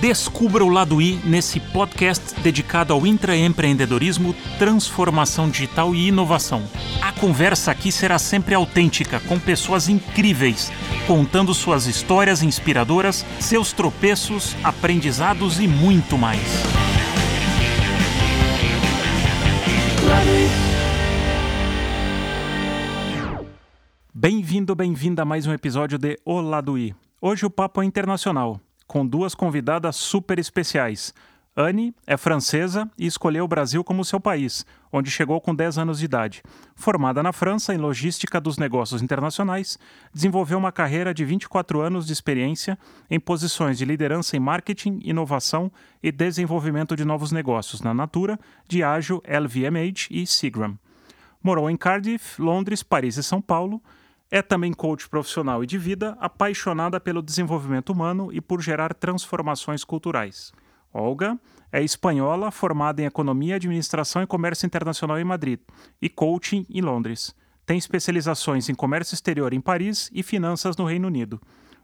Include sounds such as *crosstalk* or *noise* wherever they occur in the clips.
Descubra o lado I nesse podcast dedicado ao intraempreendedorismo, transformação digital e inovação. A conversa aqui será sempre autêntica, com pessoas incríveis, contando suas histórias inspiradoras, seus tropeços, aprendizados e muito mais. Bem-vindo, bem-vinda a mais um episódio de O Lado I. Hoje o papo é internacional, com duas convidadas super especiais. Anne é francesa e escolheu o Brasil como seu país, onde chegou com 10 anos de idade. Formada na França em logística dos negócios internacionais, desenvolveu uma carreira de 24 anos de experiência em posições de liderança em marketing, inovação e desenvolvimento de novos negócios na Natura, Diageo, LVMH e Seagram. Morou em Cardiff, Londres, Paris e São Paulo é também coach profissional e de vida, apaixonada pelo desenvolvimento humano e por gerar transformações culturais. Olga é espanhola, formada em Economia, Administração e Comércio Internacional em Madrid e coaching em Londres. Tem especializações em comércio exterior em Paris e finanças no Reino Unido.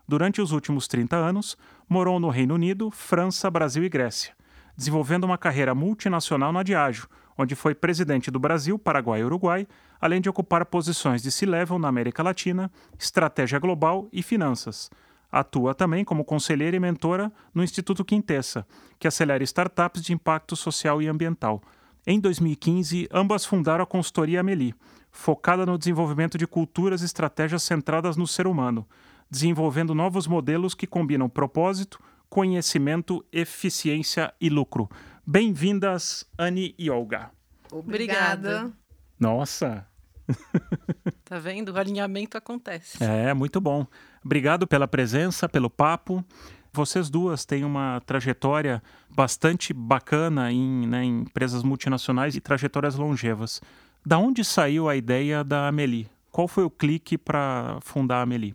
Durante os últimos 30 anos, morou no Reino Unido, França, Brasil e Grécia, desenvolvendo uma carreira multinacional na Diageo, onde foi presidente do Brasil, Paraguai e Uruguai, além de ocupar posições de C-Level na América Latina, estratégia global e finanças. Atua também como conselheira e mentora no Instituto Quintessa, que acelera startups de impacto social e ambiental. Em 2015, ambas fundaram a consultoria Amelie, focada no desenvolvimento de culturas e estratégias centradas no ser humano, desenvolvendo novos modelos que combinam propósito, conhecimento, eficiência e lucro. Bem-vindas, Anne e Olga. Obrigada. Nossa! *laughs* Tá vendo? O alinhamento acontece. É, muito bom. Obrigado pela presença, pelo papo. Vocês duas têm uma trajetória bastante bacana em, né, em empresas multinacionais e trajetórias longevas. Da onde saiu a ideia da Amelie? Qual foi o clique para fundar a Amelie?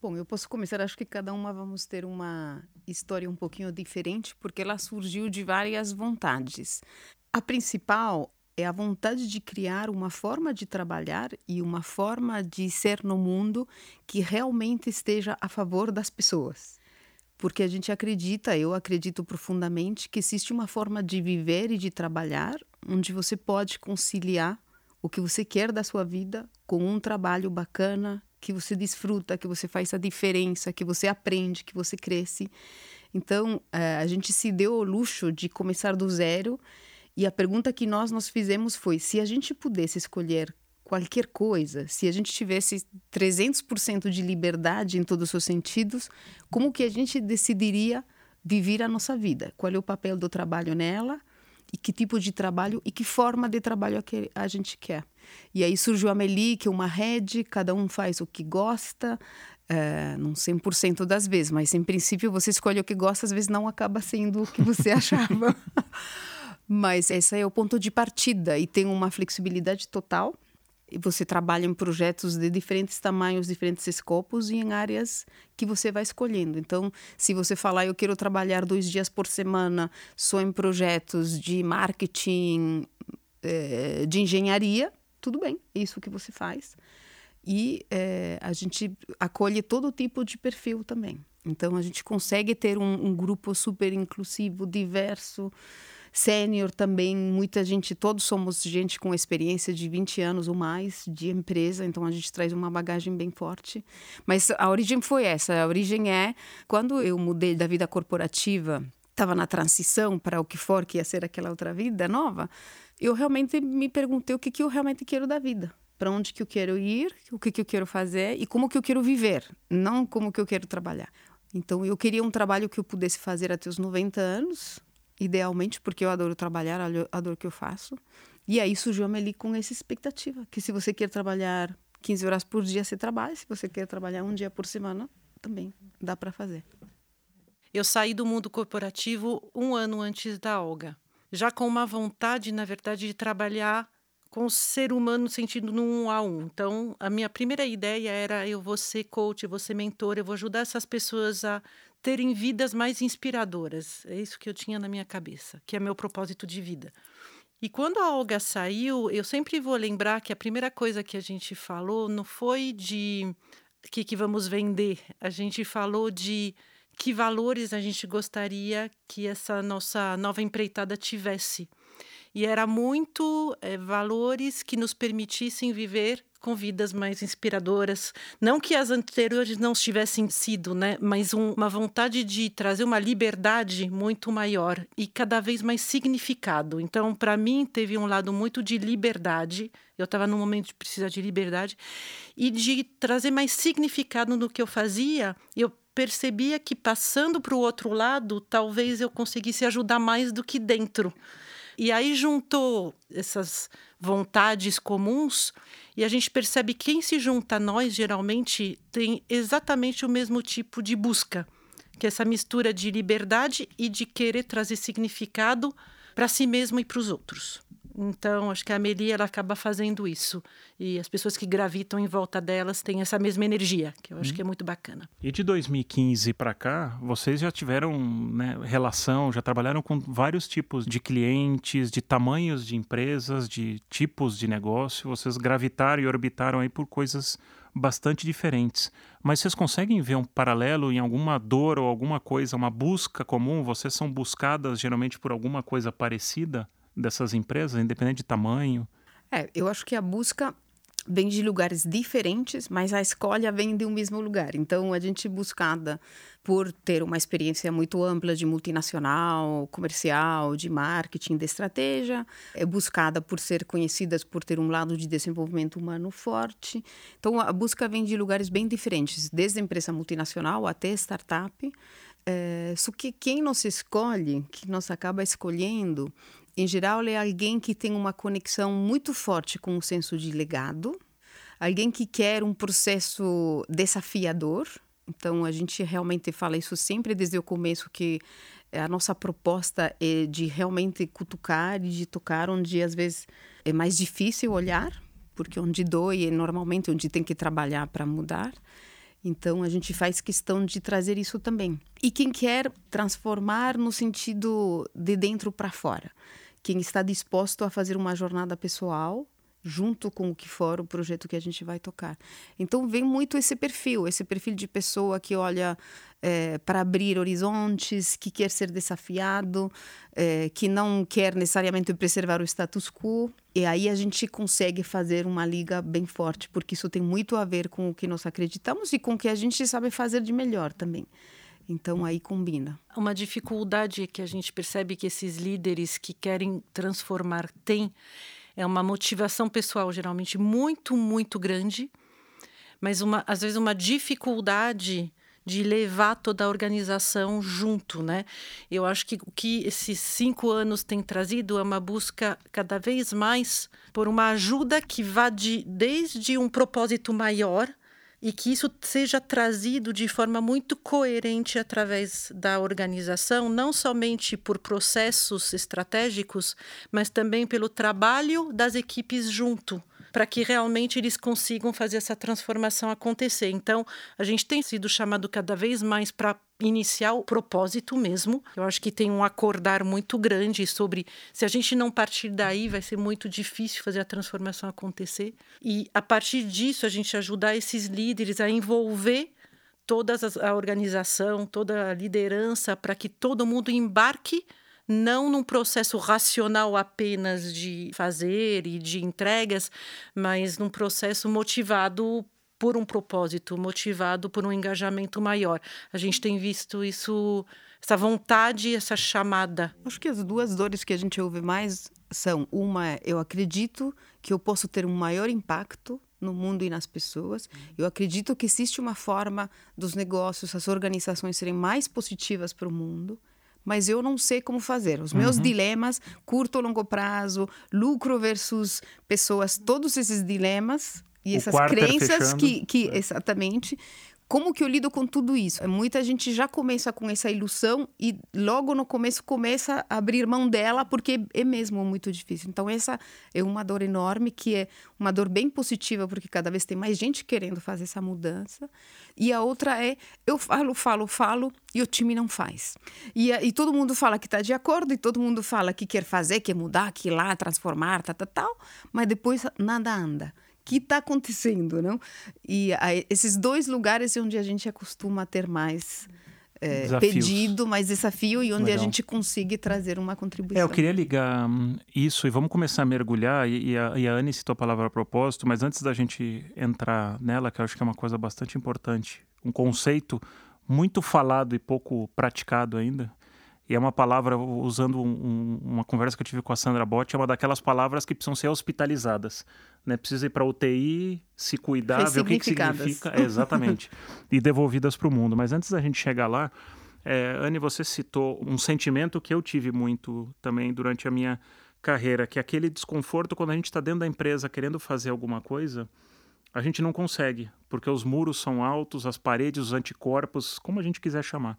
Bom, eu posso começar. Acho que cada uma vamos ter uma história um pouquinho diferente, porque ela surgiu de várias vontades. A principal é a vontade de criar uma forma de trabalhar e uma forma de ser no mundo que realmente esteja a favor das pessoas. Porque a gente acredita, eu acredito profundamente, que existe uma forma de viver e de trabalhar onde você pode conciliar o que você quer da sua vida com um trabalho bacana, que você desfruta, que você faz a diferença, que você aprende, que você cresce. Então, eh, a gente se deu o luxo de começar do zero e a pergunta que nós nos fizemos foi: se a gente pudesse escolher qualquer coisa, se a gente tivesse 300% de liberdade em todos os sentidos, como que a gente decidiria viver a nossa vida? Qual é o papel do trabalho nela? E que tipo de trabalho e que forma de trabalho a gente quer. E aí surgiu a Meli, que é uma rede, cada um faz o que gosta, é, não 100% das vezes, mas em princípio você escolhe o que gosta, às vezes não acaba sendo o que você *laughs* achava. mas esse é o ponto de partida e tem uma flexibilidade total. E você trabalha em projetos de diferentes tamanhos, diferentes escopos e em áreas que você vai escolhendo. Então, se você falar, eu quero trabalhar dois dias por semana só em projetos de marketing, é, de engenharia, tudo bem, é isso que você faz. E é, a gente acolhe todo tipo de perfil também. Então a gente consegue ter um, um grupo super inclusivo, diverso, sênior também. Muita gente, todos somos gente com experiência de 20 anos ou mais de empresa, então a gente traz uma bagagem bem forte. Mas a origem foi essa: a origem é quando eu mudei da vida corporativa, estava na transição para o que for que ia ser aquela outra vida nova eu realmente me perguntei o que, que eu realmente quero da vida. Para onde que eu quero ir, o que, que eu quero fazer e como que eu quero viver, não como que eu quero trabalhar. Então, eu queria um trabalho que eu pudesse fazer até os 90 anos, idealmente, porque eu adoro trabalhar, adoro o que eu faço. E aí surgiu a Meli com essa expectativa, que se você quer trabalhar 15 horas por dia, você trabalha. Se você quer trabalhar um dia por semana, também dá para fazer. Eu saí do mundo corporativo um ano antes da Olga já com uma vontade, na verdade, de trabalhar com o ser humano no sentido no um a um. Então, a minha primeira ideia era eu vou ser coach, eu vou ser mentor, eu vou ajudar essas pessoas a terem vidas mais inspiradoras. É isso que eu tinha na minha cabeça, que é meu propósito de vida. E quando a Olga saiu, eu sempre vou lembrar que a primeira coisa que a gente falou não foi de que, que vamos vender, a gente falou de que valores a gente gostaria que essa nossa nova empreitada tivesse. E era muito é, valores que nos permitissem viver com vidas mais inspiradoras. Não que as anteriores não tivessem sido, né? Mas um, uma vontade de trazer uma liberdade muito maior e cada vez mais significado. Então, para mim, teve um lado muito de liberdade. Eu estava num momento de precisar de liberdade e de trazer mais significado no que eu fazia. Eu percebia que passando para o outro lado, talvez eu conseguisse ajudar mais do que dentro. E aí juntou essas vontades comuns e a gente percebe que quem se junta a nós geralmente tem exatamente o mesmo tipo de busca, que é essa mistura de liberdade e de querer trazer significado para si mesmo e para os outros. Então, acho que a Amelie ela acaba fazendo isso. E as pessoas que gravitam em volta delas têm essa mesma energia, que eu acho hum. que é muito bacana. E de 2015 para cá, vocês já tiveram né, relação, já trabalharam com vários tipos de clientes, de tamanhos de empresas, de tipos de negócio. Vocês gravitaram e orbitaram aí por coisas bastante diferentes. Mas vocês conseguem ver um paralelo em alguma dor ou alguma coisa, uma busca comum? Vocês são buscadas geralmente por alguma coisa parecida? Dessas empresas, independente de tamanho? É, eu acho que a busca vem de lugares diferentes, mas a escolha vem de um mesmo lugar. Então, a gente buscada por ter uma experiência muito ampla de multinacional, comercial, de marketing, de estratégia, é buscada por ser conhecidas por ter um lado de desenvolvimento humano forte. Então, a busca vem de lugares bem diferentes, desde empresa multinacional até startup. É, só que quem nos escolhe, que nos acaba escolhendo, em geral, é alguém que tem uma conexão muito forte com o senso de legado, alguém que quer um processo desafiador. Então, a gente realmente fala isso sempre desde o começo, que a nossa proposta é de realmente cutucar e de tocar onde às vezes é mais difícil olhar, porque onde dói é normalmente onde tem que trabalhar para mudar. Então a gente faz questão de trazer isso também. E quem quer transformar no sentido de dentro para fora quem está disposto a fazer uma jornada pessoal junto com o que for o projeto que a gente vai tocar. Então vem muito esse perfil, esse perfil de pessoa que olha é, para abrir horizontes, que quer ser desafiado, é, que não quer necessariamente preservar o status quo. E aí a gente consegue fazer uma liga bem forte, porque isso tem muito a ver com o que nós acreditamos e com o que a gente sabe fazer de melhor também. Então aí combina. Uma dificuldade que a gente percebe que esses líderes que querem transformar têm é uma motivação pessoal geralmente muito, muito grande, mas uma, às vezes uma dificuldade de levar toda a organização junto, né? Eu acho que o que esses cinco anos têm trazido é uma busca cada vez mais por uma ajuda que vá de, desde um propósito maior e que isso seja trazido de forma muito coerente através da organização, não somente por processos estratégicos, mas também pelo trabalho das equipes junto para que realmente eles consigam fazer essa transformação acontecer. Então, a gente tem sido chamado cada vez mais para iniciar o propósito mesmo. Eu acho que tem um acordar muito grande sobre se a gente não partir daí, vai ser muito difícil fazer a transformação acontecer. E a partir disso, a gente ajudar esses líderes a envolver toda a organização, toda a liderança, para que todo mundo embarque não num processo racional apenas de fazer e de entregas, mas num processo motivado por um propósito, motivado por um engajamento maior. A gente tem visto isso, essa vontade, essa chamada. Acho que as duas dores que a gente ouve mais são: uma, eu acredito que eu posso ter um maior impacto no mundo e nas pessoas. Eu acredito que existe uma forma dos negócios, as organizações serem mais positivas para o mundo mas eu não sei como fazer. Os meus uhum. dilemas, curto ou longo prazo, lucro versus pessoas, todos esses dilemas e o essas crenças que, que é. exatamente como que eu lido com tudo isso? Muita gente já começa com essa ilusão e logo no começo começa a abrir mão dela porque é mesmo muito difícil. Então essa é uma dor enorme que é uma dor bem positiva porque cada vez tem mais gente querendo fazer essa mudança. E a outra é eu falo, falo, falo e o time não faz. E, e todo mundo fala que está de acordo e todo mundo fala que quer fazer, quer mudar, que ir lá transformar, tal, tal, tal, mas depois nada anda que está acontecendo, não? E esses dois lugares é onde a gente acostuma ter mais é, pedido, mas desafio e onde Legal. a gente consiga trazer uma contribuição. É, eu queria ligar hum, isso e vamos começar a mergulhar. E, e, a, e a Anne citou a palavra a propósito, mas antes da gente entrar nela, que eu acho que é uma coisa bastante importante, um conceito muito falado e pouco praticado ainda. E é uma palavra, usando um, uma conversa que eu tive com a Sandra Botti, é uma daquelas palavras que precisam ser hospitalizadas. Né? Precisa ir para UTI, se cuidar, ver o que, que significa. É, exatamente. *laughs* e devolvidas para o mundo. Mas antes da gente chegar lá, é, Anne, você citou um sentimento que eu tive muito também durante a minha carreira, que é aquele desconforto quando a gente está dentro da empresa querendo fazer alguma coisa a gente não consegue, porque os muros são altos, as paredes, os anticorpos, como a gente quiser chamar.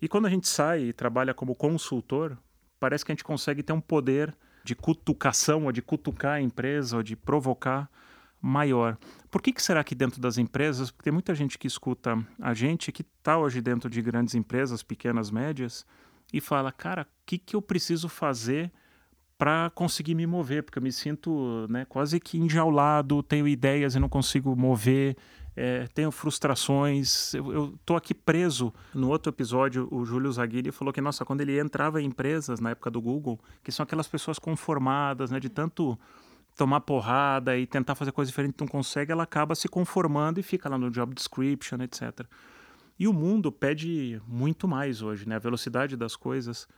E quando a gente sai e trabalha como consultor, parece que a gente consegue ter um poder de cutucação, ou de cutucar a empresa, ou de provocar maior. Por que, que será que dentro das empresas, porque tem muita gente que escuta a gente que está hoje dentro de grandes empresas, pequenas, médias, e fala, cara, o que, que eu preciso fazer para conseguir me mover, porque eu me sinto né, quase que enjaulado, tenho ideias e não consigo mover, é, tenho frustrações, eu estou aqui preso. No outro episódio, o Júlio Zaguiri falou que, nossa, quando ele entrava em empresas, na época do Google, que são aquelas pessoas conformadas, né, de tanto tomar porrada e tentar fazer coisa diferente não consegue, ela acaba se conformando e fica lá no job description, etc. E o mundo pede muito mais hoje, né? A velocidade das coisas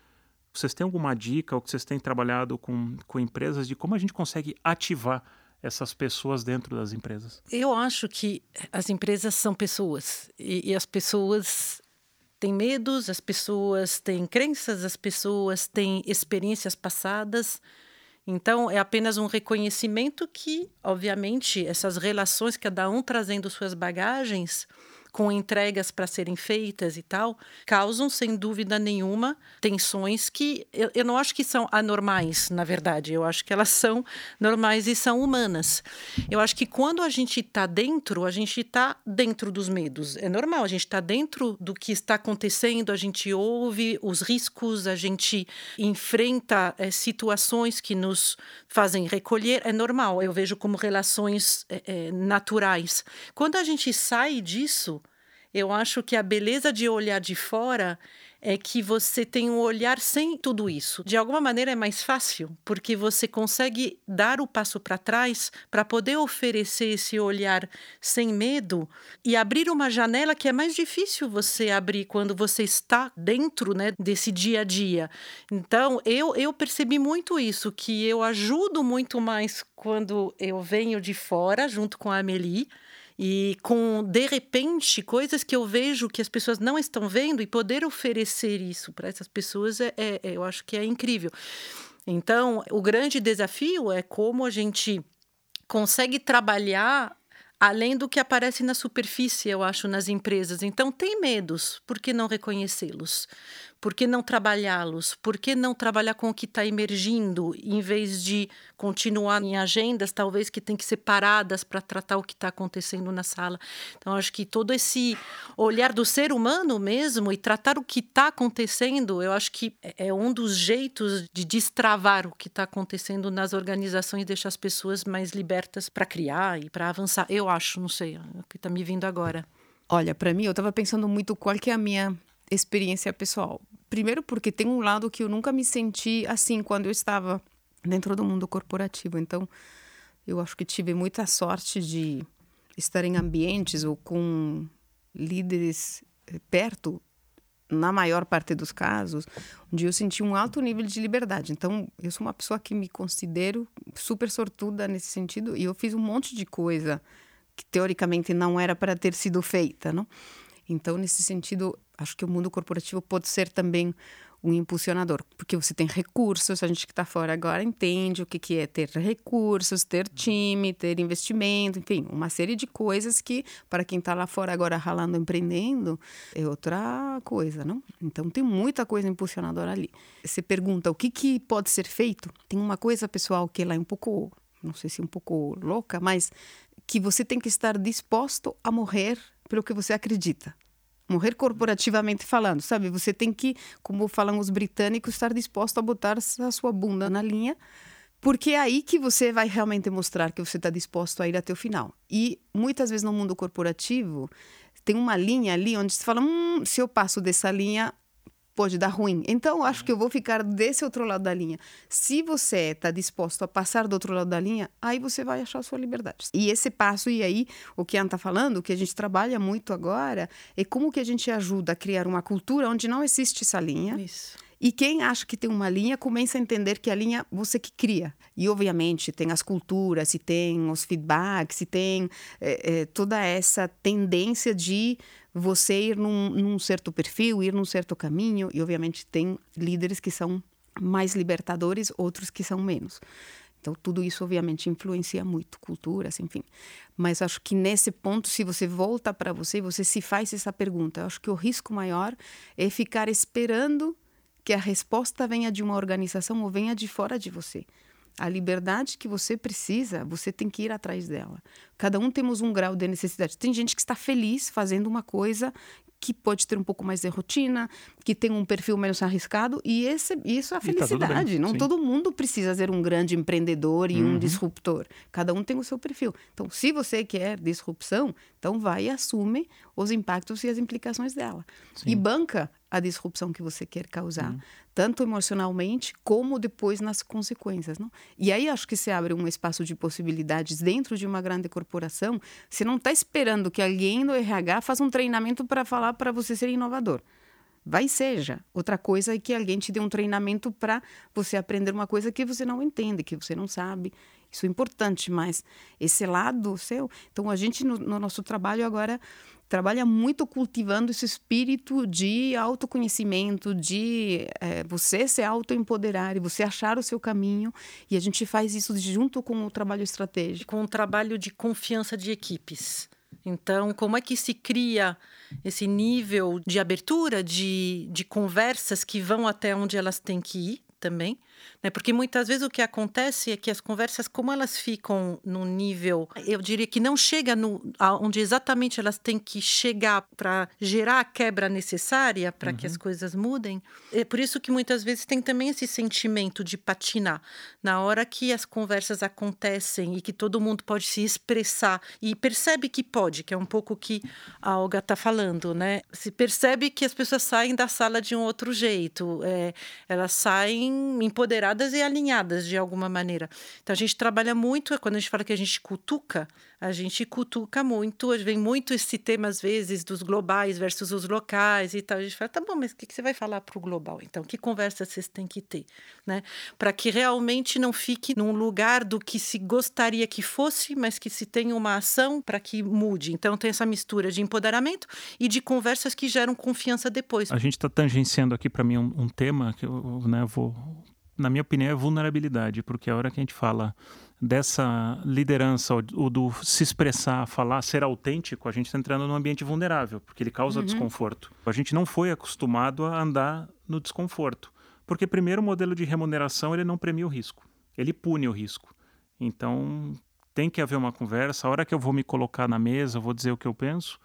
vocês têm alguma dica ou que vocês têm trabalhado com, com empresas de como a gente consegue ativar essas pessoas dentro das empresas? Eu acho que as empresas são pessoas e, e as pessoas têm medos, as pessoas têm crenças, as pessoas têm experiências passadas. Então, é apenas um reconhecimento que, obviamente, essas relações, cada um trazendo suas bagagens, com entregas para serem feitas e tal, causam, sem dúvida nenhuma, tensões que eu, eu não acho que são anormais, na verdade. Eu acho que elas são normais e são humanas. Eu acho que quando a gente está dentro, a gente está dentro dos medos. É normal, a gente está dentro do que está acontecendo, a gente ouve os riscos, a gente enfrenta é, situações que nos fazem recolher. É normal, eu vejo como relações é, é, naturais. Quando a gente sai disso, eu acho que a beleza de olhar de fora é que você tem um olhar sem tudo isso. De alguma maneira é mais fácil, porque você consegue dar o passo para trás para poder oferecer esse olhar sem medo e abrir uma janela que é mais difícil você abrir quando você está dentro né, desse dia a dia. Então, eu, eu percebi muito isso, que eu ajudo muito mais quando eu venho de fora, junto com a Amelie e com, de repente, coisas que eu vejo que as pessoas não estão vendo e poder oferecer isso para essas pessoas, é, é, eu acho que é incrível. Então, o grande desafio é como a gente consegue trabalhar além do que aparece na superfície, eu acho, nas empresas. Então, tem medos, por que não reconhecê-los? Por que não trabalhá-los? Por que não trabalhar com o que está emergindo, em vez de continuar em agendas, talvez que tem que ser paradas para tratar o que está acontecendo na sala? Então, acho que todo esse olhar do ser humano mesmo e tratar o que está acontecendo, eu acho que é, é um dos jeitos de destravar o que está acontecendo nas organizações e deixar as pessoas mais libertas para criar e para avançar. Eu acho, não sei, é o que está me vindo agora. Olha, para mim, eu estava pensando muito qual que é a minha experiência pessoal. Primeiro, porque tem um lado que eu nunca me senti assim quando eu estava dentro do mundo corporativo. Então, eu acho que tive muita sorte de estar em ambientes ou com líderes eh, perto, na maior parte dos casos, onde eu senti um alto nível de liberdade. Então, eu sou uma pessoa que me considero super sortuda nesse sentido e eu fiz um monte de coisa que teoricamente não era para ter sido feita, não? Então, nesse sentido, acho que o mundo corporativo pode ser também um impulsionador, porque você tem recursos, a gente que está fora agora entende o que, que é ter recursos, ter time, ter investimento, enfim, uma série de coisas que, para quem está lá fora agora ralando, empreendendo, é outra coisa, não? Então, tem muita coisa impulsionadora ali. Você pergunta o que, que pode ser feito? Tem uma coisa, pessoal, que ela é um pouco, não sei se um pouco louca, mas que você tem que estar disposto a morrer pelo que você acredita morrer corporativamente falando, sabe? Você tem que, como falam os britânicos, estar disposto a botar a sua bunda na linha, porque é aí que você vai realmente mostrar que você está disposto a ir até o final. E muitas vezes no mundo corporativo, tem uma linha ali onde você fala, hum, se eu passo dessa linha, pode dar ruim. Então, acho que eu vou ficar desse outro lado da linha. Se você está disposto a passar do outro lado da linha, aí você vai achar a sua liberdade. E esse passo, e aí, o que a Ana está falando, o que a gente trabalha muito agora, é como que a gente ajuda a criar uma cultura onde não existe essa linha. Isso. E quem acha que tem uma linha começa a entender que a linha você que cria. E obviamente tem as culturas, se tem os feedbacks, se tem é, é, toda essa tendência de você ir num, num certo perfil, ir num certo caminho. E obviamente tem líderes que são mais libertadores, outros que são menos. Então, tudo isso, obviamente, influencia muito, culturas, enfim. Mas acho que nesse ponto, se você volta para você, você se faz essa pergunta. Eu acho que o risco maior é ficar esperando que a resposta venha de uma organização ou venha de fora de você. A liberdade que você precisa, você tem que ir atrás dela. Cada um temos um grau de necessidade. Tem gente que está feliz fazendo uma coisa que pode ter um pouco mais de rotina, que tem um perfil menos arriscado, e esse, isso é a felicidade. Tá Não sim. todo mundo precisa ser um grande empreendedor e uhum. um disruptor. Cada um tem o seu perfil. Então, se você quer disrupção, então vai e assume os impactos e as implicações dela. Sim. E banca a disrupção que você quer causar, uhum. tanto emocionalmente como depois nas consequências. Não? E aí acho que se abre um espaço de possibilidades dentro de uma grande corporação. Você não está esperando que alguém do RH faça um treinamento para falar para você ser inovador. Vai seja. Outra coisa é que alguém te dê um treinamento para você aprender uma coisa que você não entende, que você não sabe. Isso é importante, mas esse lado seu. Então, a gente, no, no nosso trabalho agora, trabalha muito cultivando esse espírito de autoconhecimento, de é, você se autoempoderar e você achar o seu caminho. E a gente faz isso junto com o trabalho estratégico. Com o trabalho de confiança de equipes. Então, como é que se cria esse nível de abertura, de, de conversas que vão até onde elas têm que ir também? Né? Porque muitas vezes o que acontece é que as conversas, como elas ficam no nível, eu diria que não chega no, onde exatamente elas têm que chegar para gerar a quebra necessária para uhum. que as uhum. coisas mudem. É por isso que muitas vezes tem também esse sentimento de patinar. Na hora que as conversas acontecem e que todo mundo pode se expressar e percebe que pode, que é um pouco o que a Olga está falando, né? Se percebe que as pessoas saem da sala de um outro jeito, é, elas saem empoderadas empoderadas e alinhadas de alguma maneira. Então a gente trabalha muito, quando a gente fala que a gente cutuca, a gente cutuca muito, vem muito esse tema às vezes dos globais versus os locais e tal. A gente fala, tá bom, mas o que, que você vai falar para o global? Então, que conversa vocês têm que ter, né? Para que realmente não fique num lugar do que se gostaria que fosse, mas que se tenha uma ação para que mude. Então, tem essa mistura de empoderamento e de conversas que geram confiança depois. A gente está tangenciando aqui para mim um, um, tema que eu né, vou na minha opinião, é vulnerabilidade, porque a hora que a gente fala dessa liderança, ou do se expressar, falar, ser autêntico, a gente está entrando num ambiente vulnerável, porque ele causa uhum. desconforto. A gente não foi acostumado a andar no desconforto, porque primeiro o modelo de remuneração ele não premia o risco, ele pune o risco. Então tem que haver uma conversa. A hora que eu vou me colocar na mesa, vou dizer o que eu penso,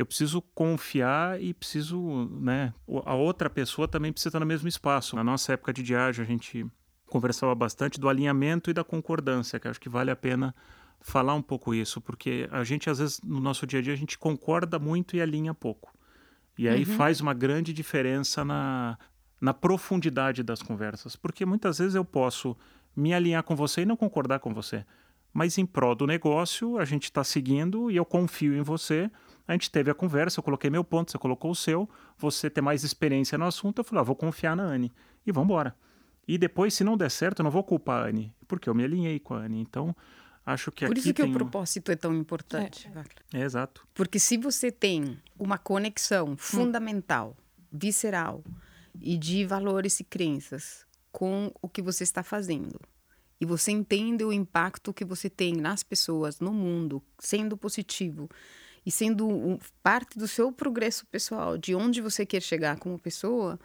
eu preciso confiar e preciso, né? A outra pessoa também precisa estar no mesmo espaço. Na nossa época de diário, a gente conversava bastante do alinhamento e da concordância, que acho que vale a pena falar um pouco isso, porque a gente, às vezes, no nosso dia a dia, a gente concorda muito e alinha pouco. E aí uhum. faz uma grande diferença na, na profundidade das conversas, porque muitas vezes eu posso me alinhar com você e não concordar com você. Mas em prol do negócio, a gente está seguindo e eu confio em você a gente teve a conversa, eu coloquei meu ponto, você colocou o seu, você tem mais experiência no assunto, eu falei, ah, vou confiar na Anne e vamos embora. E depois, se não der certo, eu não vou culpar a Anne, porque eu me alinhei com a Anne. Então, acho que Por aqui isso que tem... o propósito é tão importante. É. é. exato. Porque se você tem uma conexão fundamental, hum. visceral e de valores e crenças com o que você está fazendo, e você entende o impacto que você tem nas pessoas, no mundo, sendo positivo, e sendo um, parte do seu progresso pessoal, de onde você quer chegar como pessoa,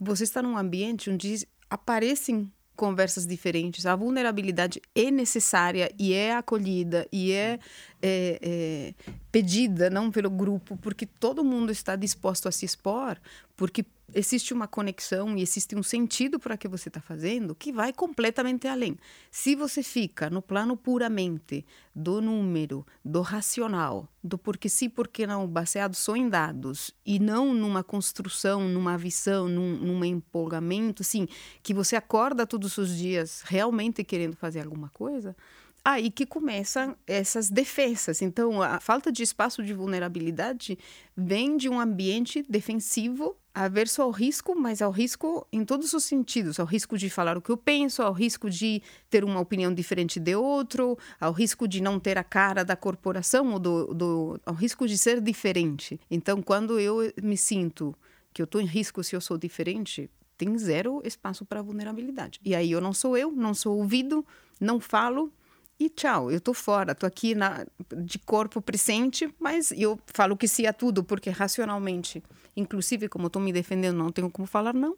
você está num ambiente onde aparecem conversas diferentes. A vulnerabilidade é necessária e é acolhida e é, é, é, pedida, não pelo grupo, porque todo mundo está disposto a se expor, porque existe uma conexão e existe um sentido para que você está fazendo que vai completamente além. Se você fica no plano puramente do número, do racional, do porque sim, porque não, baseado só em dados e não numa construção, numa visão, num, num empolgamento, assim, que você acorda todos os dias realmente querendo fazer alguma coisa, aí que começam essas defesas. Então, a falta de espaço de vulnerabilidade vem de um ambiente defensivo averso ao risco, mas ao risco em todos os sentidos, ao risco de falar o que eu penso, ao risco de ter uma opinião diferente de outro, ao risco de não ter a cara da corporação, ou do, do ao risco de ser diferente. Então, quando eu me sinto que eu estou em risco se eu sou diferente, tem zero espaço para vulnerabilidade. E aí eu não sou eu, não sou ouvido, não falo, e tchau, eu tô fora, tô aqui na, de corpo presente, mas eu falo que sim a tudo, porque racionalmente, inclusive como estou me defendendo, não tenho como falar não.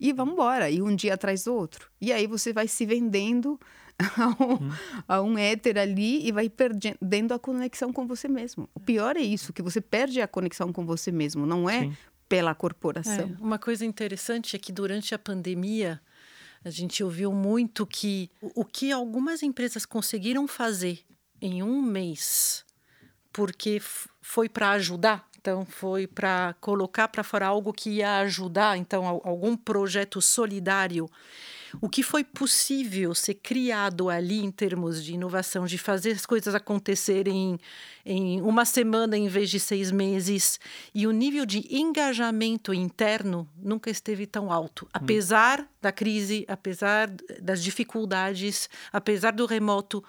E vamos embora, e um dia atrás do outro. E aí você vai se vendendo *laughs* a um, hum. a um éter ali e vai perdendo a conexão com você mesmo. O pior é isso, que você perde a conexão com você mesmo, não é Sim. pela corporação. É, uma coisa interessante é que durante a pandemia, a gente ouviu muito que o que algumas empresas conseguiram fazer em um mês, porque foi para ajudar, então foi para colocar para fora algo que ia ajudar, então algum projeto solidário o que foi possível ser criado ali em termos de inovação, de fazer as coisas acontecerem em uma semana em vez de seis meses, e o nível de engajamento interno nunca esteve tão alto, hum. apesar da crise, apesar das dificuldades, apesar do remoto.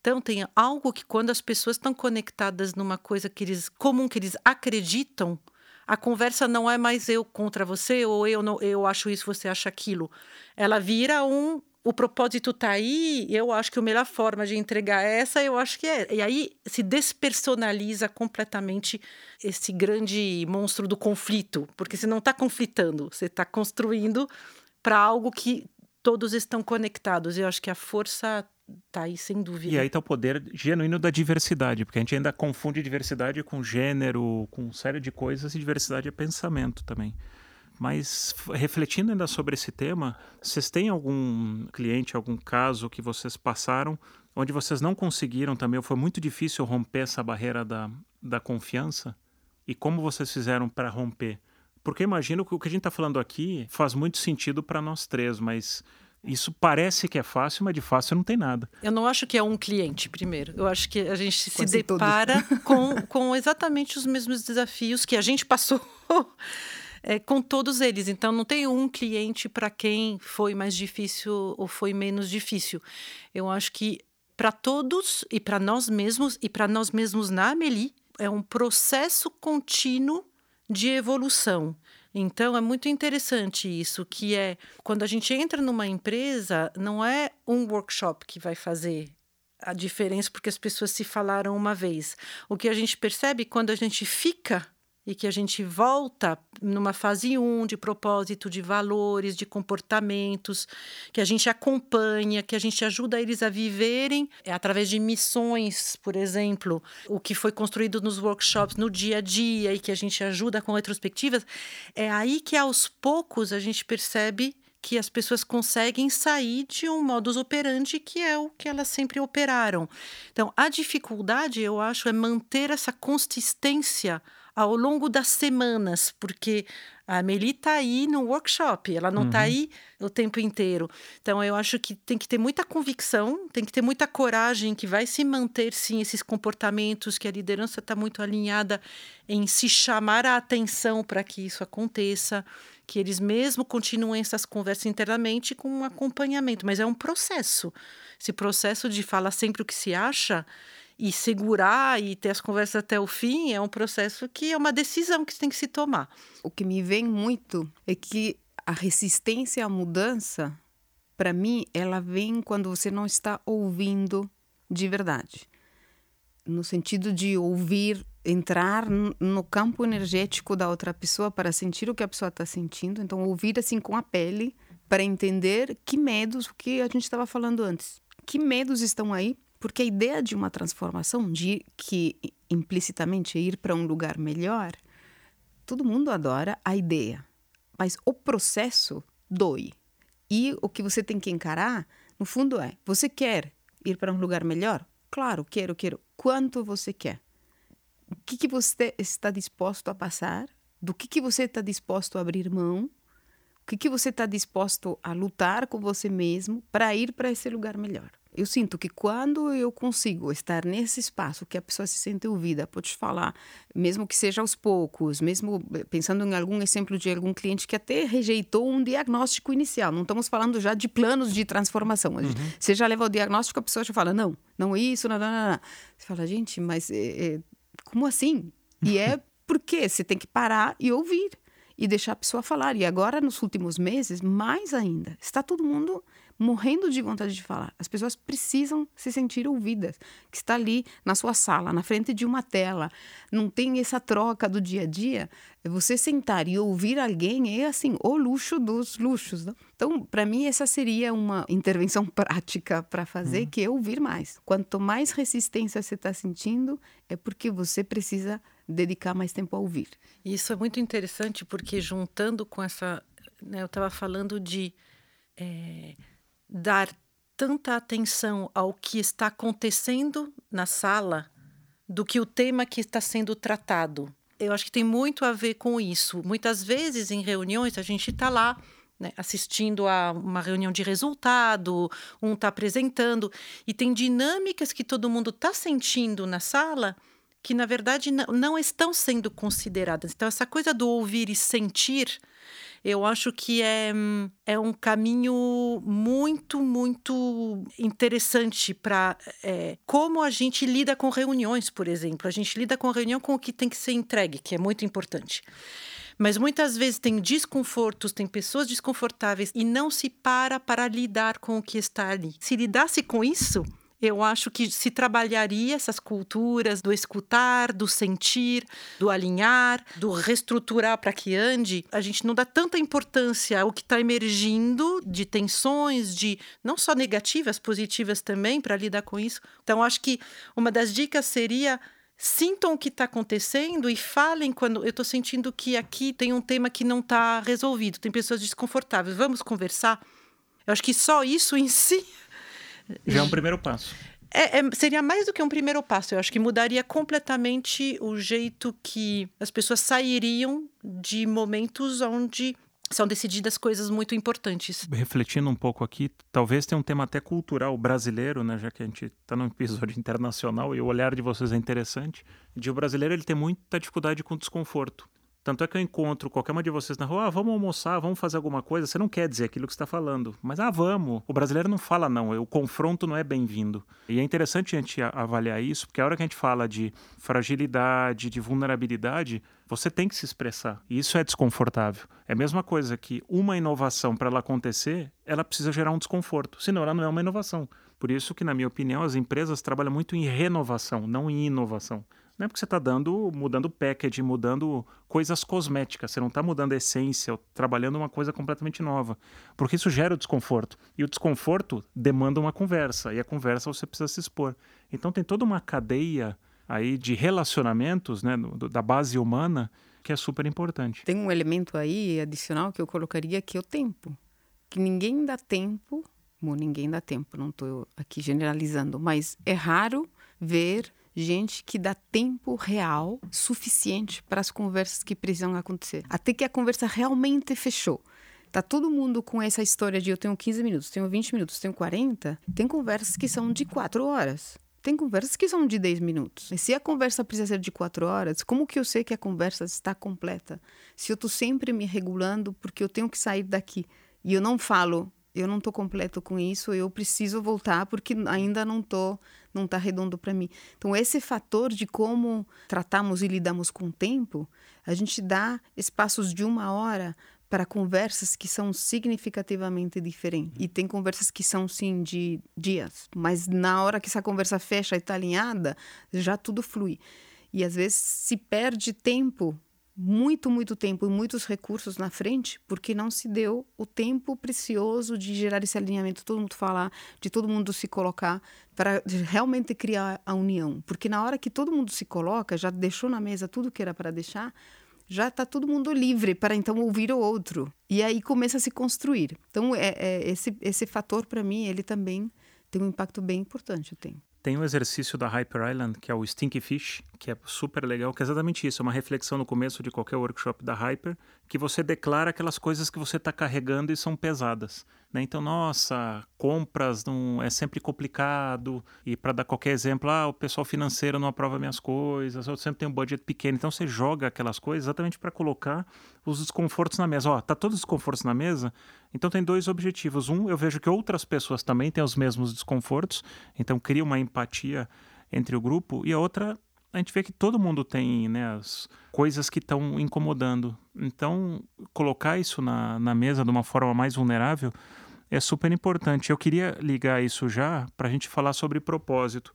Então, tem algo que quando as pessoas estão conectadas numa coisa que eles, comum que eles acreditam, a conversa não é mais eu contra você ou eu não eu acho isso você acha aquilo ela vira um o propósito está aí, eu acho que a melhor forma de entregar é essa, eu acho que é. E aí se despersonaliza completamente esse grande monstro do conflito, porque você não está conflitando, você está construindo para algo que todos estão conectados. Eu acho que a força tá aí sem dúvida. E aí tá o poder genuíno da diversidade, porque a gente ainda confunde diversidade com gênero, com série de coisas, e diversidade é pensamento também. Mas refletindo ainda sobre esse tema, vocês têm algum cliente, algum caso que vocês passaram onde vocês não conseguiram também, foi muito difícil romper essa barreira da, da confiança? E como vocês fizeram para romper? Porque imagino que o que a gente está falando aqui faz muito sentido para nós três, mas isso parece que é fácil, mas de fácil não tem nada. Eu não acho que é um cliente, primeiro. Eu acho que a gente Quase se depara *laughs* com, com exatamente os mesmos desafios que a gente passou. *laughs* É, com todos eles. Então, não tem um cliente para quem foi mais difícil ou foi menos difícil. Eu acho que para todos e para nós mesmos e para nós mesmos na Amelie, é um processo contínuo de evolução. Então é muito interessante isso, que é quando a gente entra numa empresa, não é um workshop que vai fazer a diferença porque as pessoas se falaram uma vez. O que a gente percebe quando a gente fica e que a gente volta numa fase 1 um de propósito, de valores, de comportamentos, que a gente acompanha, que a gente ajuda eles a viverem é, através de missões, por exemplo, o que foi construído nos workshops no dia a dia e que a gente ajuda com retrospectivas, é aí que aos poucos a gente percebe que as pessoas conseguem sair de um modus operandi que é o que elas sempre operaram. Então, a dificuldade, eu acho, é manter essa consistência ao longo das semanas, porque a Meli está aí no workshop, ela não está uhum. aí o tempo inteiro. Então, eu acho que tem que ter muita convicção, tem que ter muita coragem, que vai se manter, sim, esses comportamentos, que a liderança está muito alinhada em se chamar a atenção para que isso aconteça, que eles mesmo continuem essas conversas internamente com um acompanhamento. Mas é um processo. Esse processo de falar sempre o que se acha e segurar e ter as conversas até o fim é um processo que é uma decisão que tem que se tomar. O que me vem muito é que a resistência à mudança, para mim, ela vem quando você não está ouvindo de verdade. No sentido de ouvir, entrar no campo energético da outra pessoa para sentir o que a pessoa está sentindo. Então, ouvir assim com a pele para entender que medos, o que a gente estava falando antes. Que medos estão aí Porque a ideia de uma transformação, de que implicitamente é ir para um lugar melhor, todo mundo adora a ideia, mas o processo dói. E o que você tem que encarar, no fundo, é: você quer ir para um lugar melhor? Claro, quero, quero. Quanto você quer? O que, que você está disposto a passar? Do que, que você está disposto a abrir mão? O que, que você está disposto a lutar com você mesmo para ir para esse lugar melhor? Eu sinto que quando eu consigo estar nesse espaço que a pessoa se sente ouvida, pode falar, mesmo que seja aos poucos, mesmo eh, pensando em algum exemplo de algum cliente que até rejeitou um diagnóstico inicial, não estamos falando já de planos de transformação. Uhum. Você já leva o diagnóstico, a pessoa já fala, não, não isso, não, não, não. não. Você fala, gente, mas é, é, como assim? E é *laughs* porque você tem que parar e ouvir e deixar a pessoa falar. E agora, nos últimos meses, mais ainda, está todo mundo morrendo de vontade de falar. As pessoas precisam se sentir ouvidas. Que está ali na sua sala, na frente de uma tela, não tem essa troca do dia a dia. Você sentar e ouvir alguém é assim o luxo dos luxos. Não? Então, para mim essa seria uma intervenção *laughs* prática para fazer, hum. que é ouvir mais. Quanto mais resistência você está sentindo, é porque você precisa dedicar mais tempo a ouvir. Isso é muito interessante porque juntando com essa, né, eu estava falando de é dar tanta atenção ao que está acontecendo na sala do que o tema que está sendo tratado. Eu acho que tem muito a ver com isso. Muitas vezes em reuniões a gente está lá né, assistindo a uma reunião de resultado, um está apresentando, e tem dinâmicas que todo mundo está sentindo na sala que, na verdade, não, não estão sendo consideradas. Então, essa coisa do ouvir e sentir eu acho que é, é um caminho muito, muito interessante para é, como a gente lida com reuniões, por exemplo. A gente lida com a reunião com o que tem que ser entregue, que é muito importante. Mas muitas vezes tem desconfortos, tem pessoas desconfortáveis e não se para para lidar com o que está ali. Se lidasse com isso, eu acho que se trabalharia essas culturas do escutar, do sentir, do alinhar, do reestruturar para que ande. A gente não dá tanta importância ao que está emergindo de tensões, de não só negativas, positivas também, para lidar com isso. Então, acho que uma das dicas seria sintam o que está acontecendo e falem quando eu estou sentindo que aqui tem um tema que não está resolvido, tem pessoas desconfortáveis. Vamos conversar? Eu acho que só isso em si já é um primeiro passo. É, é, seria mais do que um primeiro passo. Eu acho que mudaria completamente o jeito que as pessoas sairiam de momentos onde são decididas coisas muito importantes. Refletindo um pouco aqui, talvez tenha um tema até cultural brasileiro, né, já que a gente está num episódio internacional e o olhar de vocês é interessante, de o brasileiro ele tem muita dificuldade com desconforto. Tanto é que eu encontro qualquer uma de vocês na rua, ah, vamos almoçar, vamos fazer alguma coisa. Você não quer dizer aquilo que está falando, mas ah, vamos. O brasileiro não fala não, o confronto não é bem-vindo. E é interessante a gente avaliar isso, porque a hora que a gente fala de fragilidade, de vulnerabilidade, você tem que se expressar. E isso é desconfortável. É a mesma coisa que uma inovação, para ela acontecer, ela precisa gerar um desconforto, senão ela não é uma inovação. Por isso que, na minha opinião, as empresas trabalham muito em renovação, não em inovação. Não é porque você está dando, mudando package, mudando coisas cosméticas. Você não está mudando a essência, trabalhando uma coisa completamente nova. Porque isso gera o desconforto. E o desconforto demanda uma conversa. E a conversa você precisa se expor. Então tem toda uma cadeia aí de relacionamentos, né, da base humana, que é super importante. Tem um elemento aí adicional que eu colocaria que é o tempo. Que ninguém dá tempo, bom, ninguém dá tempo, não estou aqui generalizando, mas é raro ver gente que dá tempo real suficiente para as conversas que precisam acontecer. Até que a conversa realmente fechou. Tá todo mundo com essa história de eu tenho 15 minutos, tenho 20 minutos, tenho 40. Tem conversas que são de 4 horas. Tem conversas que são de 10 minutos. E se a conversa precisa ser de 4 horas, como que eu sei que a conversa está completa? Se eu estou sempre me regulando porque eu tenho que sair daqui e eu não falo eu não estou completo com isso, eu preciso voltar porque ainda não tô, não está redondo para mim. Então esse fator de como tratamos e lidamos com o tempo, a gente dá espaços de uma hora para conversas que são significativamente diferentes. E tem conversas que são, sim, de dias. Mas na hora que essa conversa fecha e está alinhada, já tudo flui. E às vezes se perde tempo muito, muito tempo e muitos recursos na frente, porque não se deu o tempo precioso de gerar esse alinhamento, todo mundo falar, de todo mundo se colocar, para realmente criar a união. Porque na hora que todo mundo se coloca, já deixou na mesa tudo que era para deixar, já está todo mundo livre para então ouvir o outro. E aí começa a se construir. Então, é, é esse, esse fator, para mim, ele também tem um impacto bem importante, tenho. Tem um exercício da Hyper Island, que é o Stinky Fish, que é super legal, que é exatamente isso, é uma reflexão no começo de qualquer workshop da Hyper, que você declara aquelas coisas que você está carregando e são pesadas. Né? Então, nossa, compras não é sempre complicado, e para dar qualquer exemplo, ah, o pessoal financeiro não aprova minhas coisas, eu sempre tenho um budget pequeno. Então, você joga aquelas coisas exatamente para colocar os desconfortos na mesa. Ó, tá todos os desconfortos na mesa, então tem dois objetivos. Um, eu vejo que outras pessoas também têm os mesmos desconfortos, então cria uma empatia entre o grupo, e a outra, a gente vê que todo mundo tem né, as coisas que estão incomodando. Então, colocar isso na, na mesa de uma forma mais vulnerável é super importante. Eu queria ligar isso já para a gente falar sobre propósito.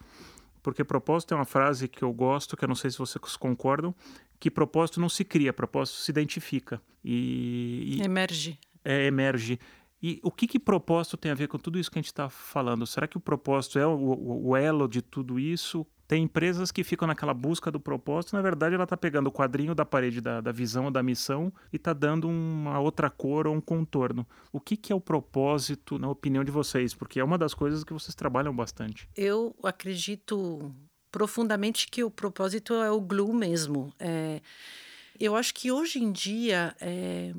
Porque propósito é uma frase que eu gosto, que eu não sei se vocês concordam, que propósito não se cria, propósito se identifica. E, e emerge é, emerge. E o que, que propósito tem a ver com tudo isso que a gente está falando? Será que o propósito é o, o, o, elo de tudo isso? Tem empresas que ficam naquela busca do propósito, na verdade ela está pegando o quadrinho da parede da, da visão ou da missão e está dando uma outra cor ou um contorno. O que, que é o propósito, na opinião de vocês? Porque é uma das coisas que vocês trabalham bastante. Eu acredito profundamente que o propósito é o glue mesmo. É, eu acho que hoje em dia é,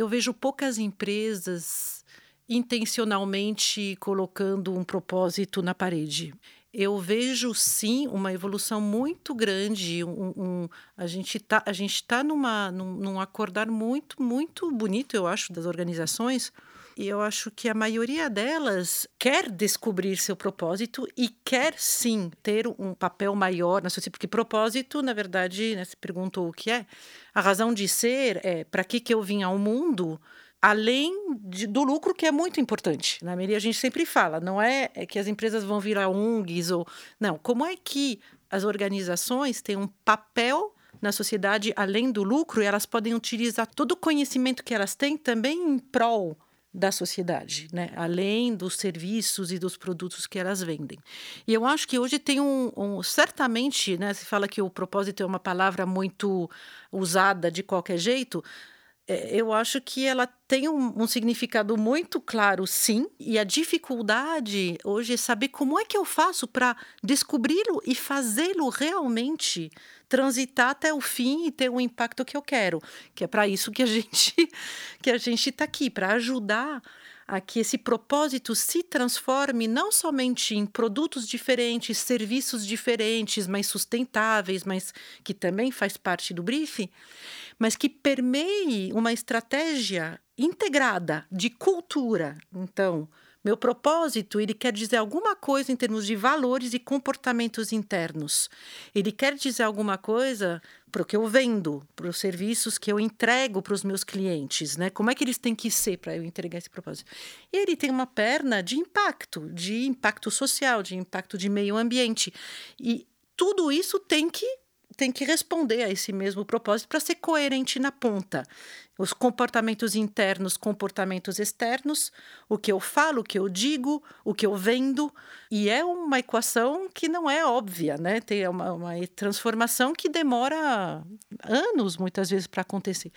eu vejo poucas empresas intencionalmente colocando um propósito na parede. Eu vejo sim uma evolução muito grande. Um, um, a gente está tá numa num, num acordar muito muito bonito, eu acho, das organizações e eu acho que a maioria delas quer descobrir seu propósito e quer sim ter um papel maior na sociedade, porque propósito, na verdade, né, se perguntou o que é, a razão de ser é para que, que eu vim ao mundo, além de, do lucro que é muito importante. Na maioria a gente sempre fala, não é, é que as empresas vão virar ONGs ou não, como é que as organizações têm um papel na sociedade além do lucro e elas podem utilizar todo o conhecimento que elas têm também em prol da sociedade, né? além dos serviços e dos produtos que elas vendem. E eu acho que hoje tem um, um, certamente, né, se fala que o propósito é uma palavra muito usada de qualquer jeito, eu acho que ela tem um, um, significado muito claro, sim, e a dificuldade hoje é saber como é que eu faço para descobri-lo e fazê-lo realmente transitar até o fim e ter o impacto que eu quero, que é para isso que a *laughs* gente que a gente está aqui para ajudar a que esse propósito se transforme não somente em produtos diferentes, serviços diferentes, mais sustentáveis, mas que também faz parte do briefing, mas que permeie uma estratégia integrada de cultura. Então, meu propósito, ele quer dizer alguma coisa em termos de valores e comportamentos internos. Ele quer dizer alguma coisa para o que eu vendo, para os serviços que eu entrego para os meus clientes, né? Como é que eles têm que ser para eu entregar esse propósito? E ele tem uma perna de impacto, de impacto social, de impacto de meio ambiente. E tudo isso tem que tem que responder a esse mesmo propósito para ser coerente na ponta os comportamentos internos, comportamentos externos, o que eu falo, o que eu digo, o que eu vendo. E é uma equação que não é óbvia, né? Tem uma, uma transformação que demora anos, muitas vezes, para acontecer.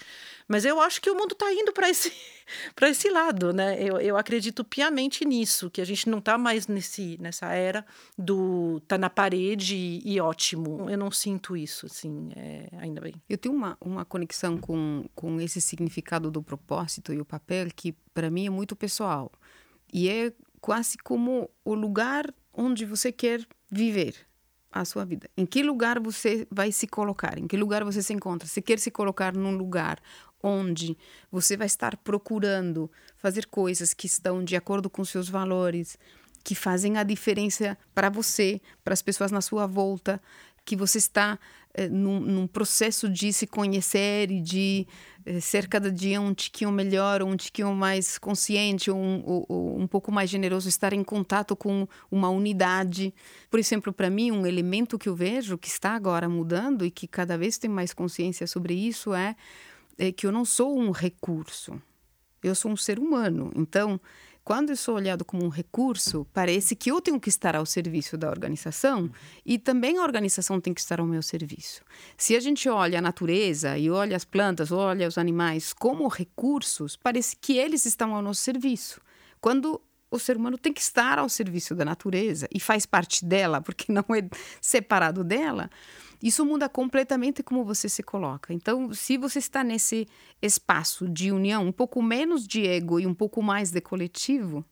Mas eu acho que o mundo está indo para esse, *laughs* esse lado, né? Eu, eu acredito piamente nisso, que a gente não está mais nesse, nessa era do tá na parede e, e ótimo. Eu não sinto isso, assim, é, ainda bem. Eu tenho uma, uma conexão com, com esse significado do propósito e o papel que para mim é muito pessoal e é quase como o lugar onde você quer viver a sua vida. Em que lugar você vai se colocar? Em que lugar você se encontra? Se quer se colocar num lugar onde você vai estar procurando fazer coisas que estão de acordo com seus valores, que fazem a diferença para você, para as pessoas na sua volta, que você está é, num, num, processo de se conhecer e de ser cada dia um tiquinho melhor, um tiquinho mais consciente, um, um, um pouco mais generoso, estar em contato com uma unidade. Por exemplo, para mim, um elemento que eu vejo que está agora mudando e que cada vez tem mais consciência sobre isso é, é que eu não sou um recurso, eu sou um ser humano. Então, quando eu sou olhado como um recurso, parece que eu tenho que estar ao serviço da organização e também a organização tem que estar ao meu serviço. Se a gente olha a natureza e olha as plantas, olha os animais como recursos, parece que eles estão ao nosso serviço. Quando o ser humano tem que estar ao serviço da natureza e faz parte dela, porque *laughs* não é separado dela, isso muda completamente como você se coloca. Então, se você está nesse espaço de união, um pouco menos de ego e um pouco mais de coletivo,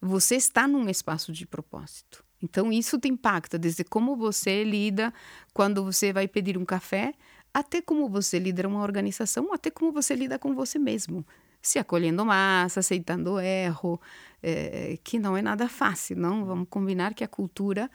você está num espaço de propósito. Então, isso te impacta desde como você lida quando você vai pedir um café, até como você lidera uma organização, até como você lida com você mesmo. Se acolhendo massa, aceitando erro, é, que não é nada fácil, não? Vamos combinar que a cultura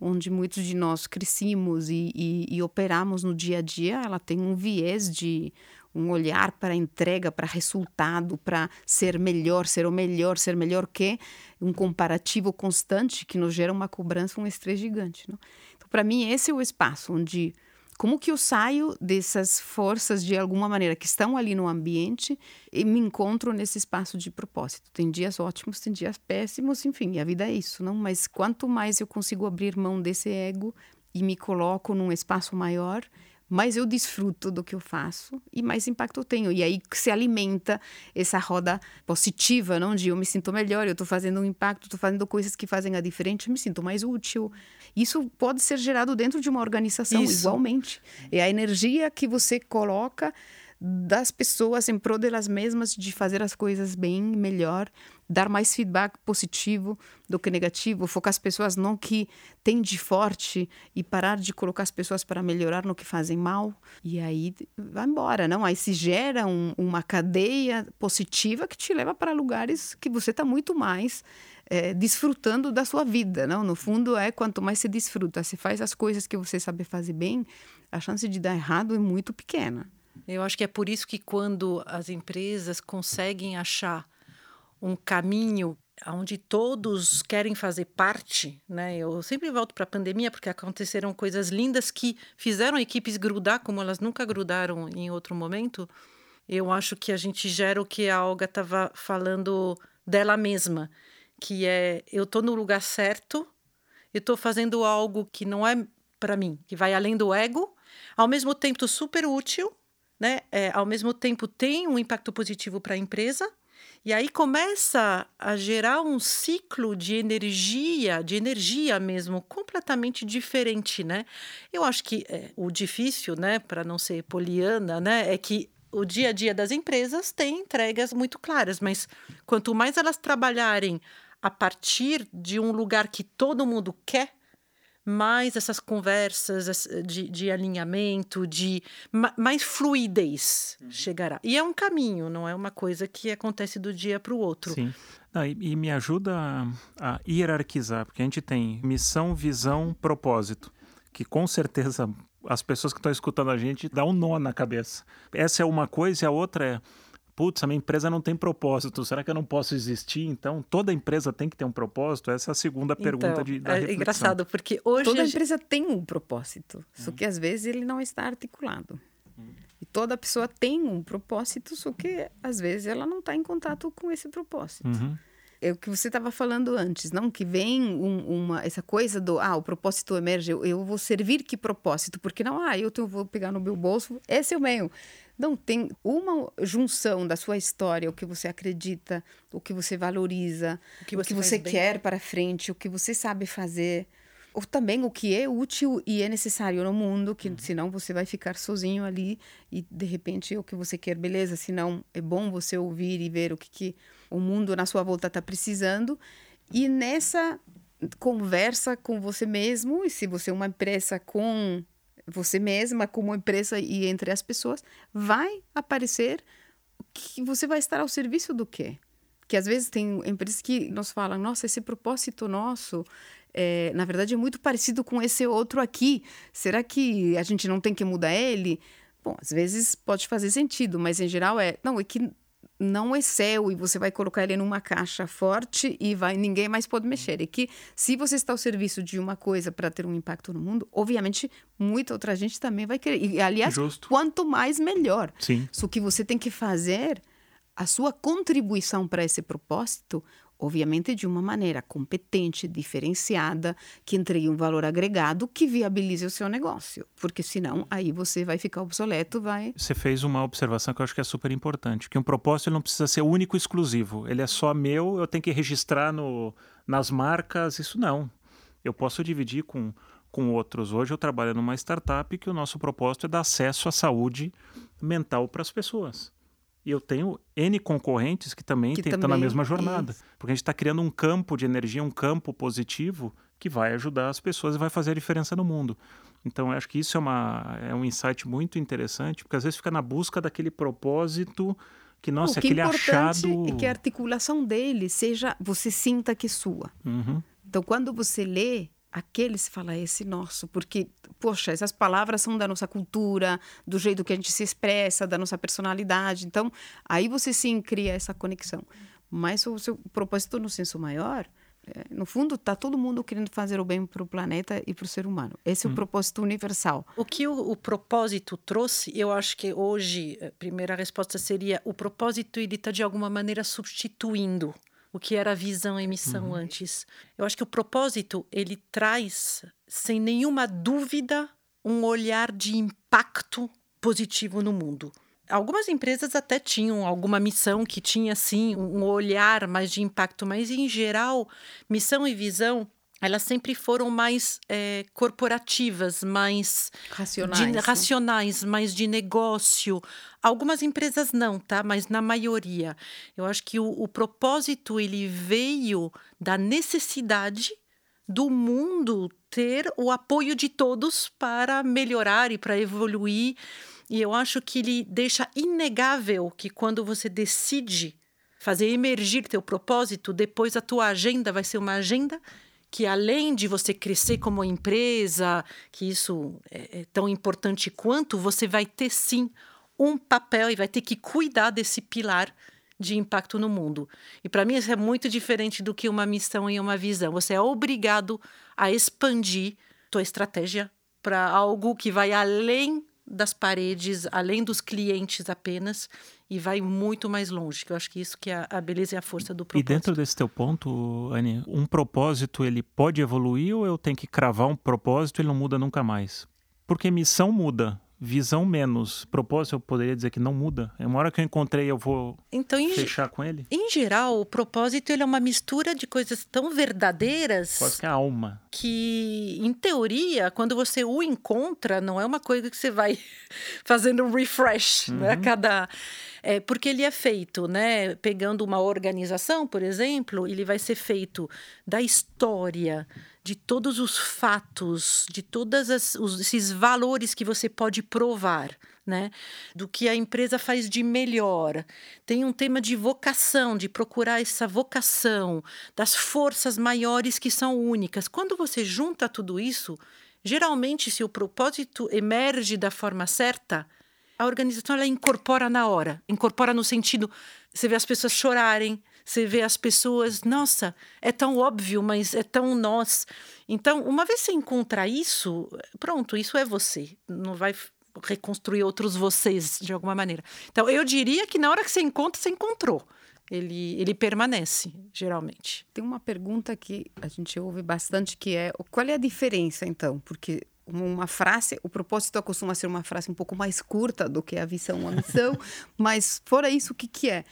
onde muitos de nós crescimos e, e, e, operamos no dia a dia, ela tem um viés de um olhar para entrega, para resultado, para ser melhor, ser o melhor, ser melhor que um comparativo constante que nos gera uma cobrança, um estresse gigante. Não? Então, para mim, esse é o espaço onde como que eu saio dessas forças de alguma maneira que estão ali no ambiente e me encontro nesse espaço de propósito? Tem dias ótimos, tem dias péssimos, enfim, a vida é isso, não? Mas quanto mais eu consigo abrir mão desse ego e me coloco num espaço maior, mais eu desfruto do que eu faço e mais impacto eu tenho. E aí se alimenta essa roda positiva, não? De eu me sinto melhor, eu estou fazendo um impacto, estou fazendo coisas que fazem a diferença, eu me sinto mais útil. Isso pode ser gerado dentro de uma organização Isso. igualmente. É a energia que você coloca das pessoas em prol delas mesmas de fazer as coisas bem, melhor, dar mais feedback positivo do que negativo, focar as pessoas no que tem de forte e parar de colocar as pessoas para melhorar no que fazem mal. E aí vai embora, não? Aí se gera um, uma cadeia positiva que te leva para lugares que você está muito mais é, desfrutando da sua vida, não? No fundo é quanto mais se desfruta, se faz as coisas que você sabe fazer bem, a chance de dar errado é muito pequena. Eu acho que é por isso que quando as empresas conseguem achar um caminho onde todos querem fazer parte, né? Eu sempre volto para a pandemia porque aconteceram coisas lindas que fizeram equipes grudar como elas nunca grudaram em outro momento. Eu acho que a gente gera o que a Olga estava falando dela mesma, que é eu estou no lugar certo, eu estou fazendo algo que não é para mim, que vai além do ego, ao mesmo tempo super útil né, é, ao mesmo tempo tem um impacto positivo para a empresa, e aí começa a gerar um ciclo de energia, de energia mesmo, completamente diferente, né? Eu acho que é, o difícil, né, para não ser poliana, né, é que o dia a dia das empresas tem entregas muito claras, mas quanto mais elas trabalharem a partir de um lugar que todo mundo quer, mais essas conversas de, de alinhamento, de mais fluidez uhum. chegará. E é um caminho, não é uma coisa que acontece do dia para o outro. Sim. Não, e, e, me ajuda a, a hierarquizar, porque a gente tem missão, visão, propósito, que com certeza as pessoas que estão escutando a gente dá um nó na cabeça. Essa é uma coisa e a outra é putz, a minha empresa não tem propósito, será que eu não posso existir? Então, toda empresa tem que ter um propósito? Essa é a segunda então, pergunta de, da é reflexão. engraçado, porque hoje... Toda empresa tem um propósito, só que às vezes ele não está articulado. E toda pessoa tem um propósito, só que às vezes ela não está em contato com esse propósito. Uhum. É o que você estava falando antes, não? Que vem um, uma essa coisa do ah, o propósito emerge. Eu, eu, vou servir que propósito? Porque não, ah, eu, eu vou pegar no meu bolso, esse é o meu. Não, tem uma junção da sua história, o que você acredita, o que você valoriza, o que você, o que você quer para frente, o que você sabe fazer, ou também o que é útil e é necessário no mundo, que uhum. senão você vai ficar sozinho ali e de repente o que você quer, beleza, senão é bom você ouvir e ver o que, que o mundo na sua volta está precisando. E nessa conversa com você mesmo, e se você é uma empresa com você mesma como empresa e entre as pessoas, vai aparecer que você vai estar ao serviço do quê? Que às vezes tem empresas que nos falam, nossa, esse propósito nosso é, na verdade, é muito parecido com esse outro aqui. Será que a gente não tem que mudar ele? Bom, às vezes pode fazer sentido, mas em geral é. Não, é que não é seu e você vai colocar ele numa caixa forte e vai ninguém mais pode mexer. É que se você está ao serviço de uma coisa para ter um impacto no mundo, obviamente muita outra gente também vai querer. E aliás, Justo. quanto mais melhor. Sim. Só que você tem que fazer a sua contribuição para esse propósito obviamente de uma maneira competente, diferenciada, que entregue um valor agregado que viabilize o seu negócio, porque senão aí você vai ficar obsoleto, vai. Você fez uma observação que eu acho que é super importante, que um propósito não precisa ser único e exclusivo, ele é só meu, eu tenho que registrar no, nas marcas, isso não. Eu posso dividir com com outros. Hoje eu trabalho numa startup que o nosso propósito é dar acesso à saúde mental para as pessoas. E eu tenho N concorrentes que também estão na mesma jornada. Isso. Porque a gente está criando um campo de energia, um campo positivo que vai ajudar as pessoas e vai fazer a diferença no mundo. Então, eu acho que isso é, uma, é um insight muito interessante, porque às vezes fica na busca daquele propósito que, nossa, o que aquele é achado... é que a articulação dele seja, você sinta que é sua. Uhum. Então, quando você lê, aquele se fala esse nosso, porque, poxa, essas palavras são da nossa cultura, do jeito que a gente se expressa, da nossa personalidade. Então, aí você sim cria essa conexão. Mas o seu propósito no senso maior, é, no fundo, está todo mundo querendo fazer o bem para o planeta e para o ser humano. Esse é o hum. propósito universal. O que o, o, propósito trouxe, eu acho que hoje, a primeira resposta seria: o propósito ele está de alguma maneira substituindo o que era visão e missão uhum. antes. Eu acho que o propósito ele traz, sem nenhuma dúvida, um olhar de impacto positivo no mundo. Algumas empresas até tinham alguma missão que tinha sim um olhar mais de impacto, mas em geral, missão e visão elas sempre foram mais é, corporativas, mais racionais, de, né? racionais, mais de negócio. Algumas empresas não, tá? Mas na maioria, eu acho que o, o propósito ele veio da necessidade do mundo ter o apoio de todos para melhorar e para evoluir. E eu acho que ele deixa inegável que quando você decide fazer emergir teu propósito, depois a tua agenda vai ser uma agenda que além de você crescer como empresa, que isso é, é, tão importante quanto, você vai ter sim um papel e vai ter que cuidar desse pilar de impacto no mundo. E para mim isso é muito diferente do que uma missão e uma visão. Você é obrigado a expandir tua estratégia para algo que vai além das paredes, além dos clientes apenas, e vai muito mais longe. Que eu acho que isso que é a beleza e a força do propósito. E dentro desse teu ponto, Anne, um propósito ele pode evoluir ou eu tenho que cravar um propósito e ele não muda nunca mais? Porque missão muda, visão menos. Propósito, eu poderia dizer que não muda. É uma hora que eu encontrei, eu vou então, fechar com ele. Em geral, o propósito ele é uma mistura de coisas tão verdadeiras. Quase que a alma. Que, em teoria, quando você o encontra, não é uma coisa que você vai *laughs* fazendo um refresh, uhum. né? Cada é, porque ele é feito, né? Pegando uma organização, por exemplo, ele vai ser feito da história, de todos os fatos, de todos esses valores que você pode provar. Né? Do que a empresa faz de melhor. Tem um tema de vocação, de procurar essa vocação, das forças maiores que são únicas. Quando você junta tudo isso, geralmente, se o propósito emerge da forma certa, a organização ela incorpora na hora. Incorpora no sentido, você vê as pessoas chorarem, você vê as pessoas, nossa, é tão óbvio, mas é tão nós. Então, uma vez você encontra isso, pronto, isso é você. Não vai reconstruir outros vocês de alguma maneira. Então, eu diria que na hora que você encontra, você encontrou. Ele, ele permanece, geralmente. Tem uma pergunta que a gente ouve bastante que é qual é a diferença, então? Porque uma frase, o propósito costuma ser uma frase um pouco mais curta do que a visão, a missão, *laughs* mas fora isso, o que, que é?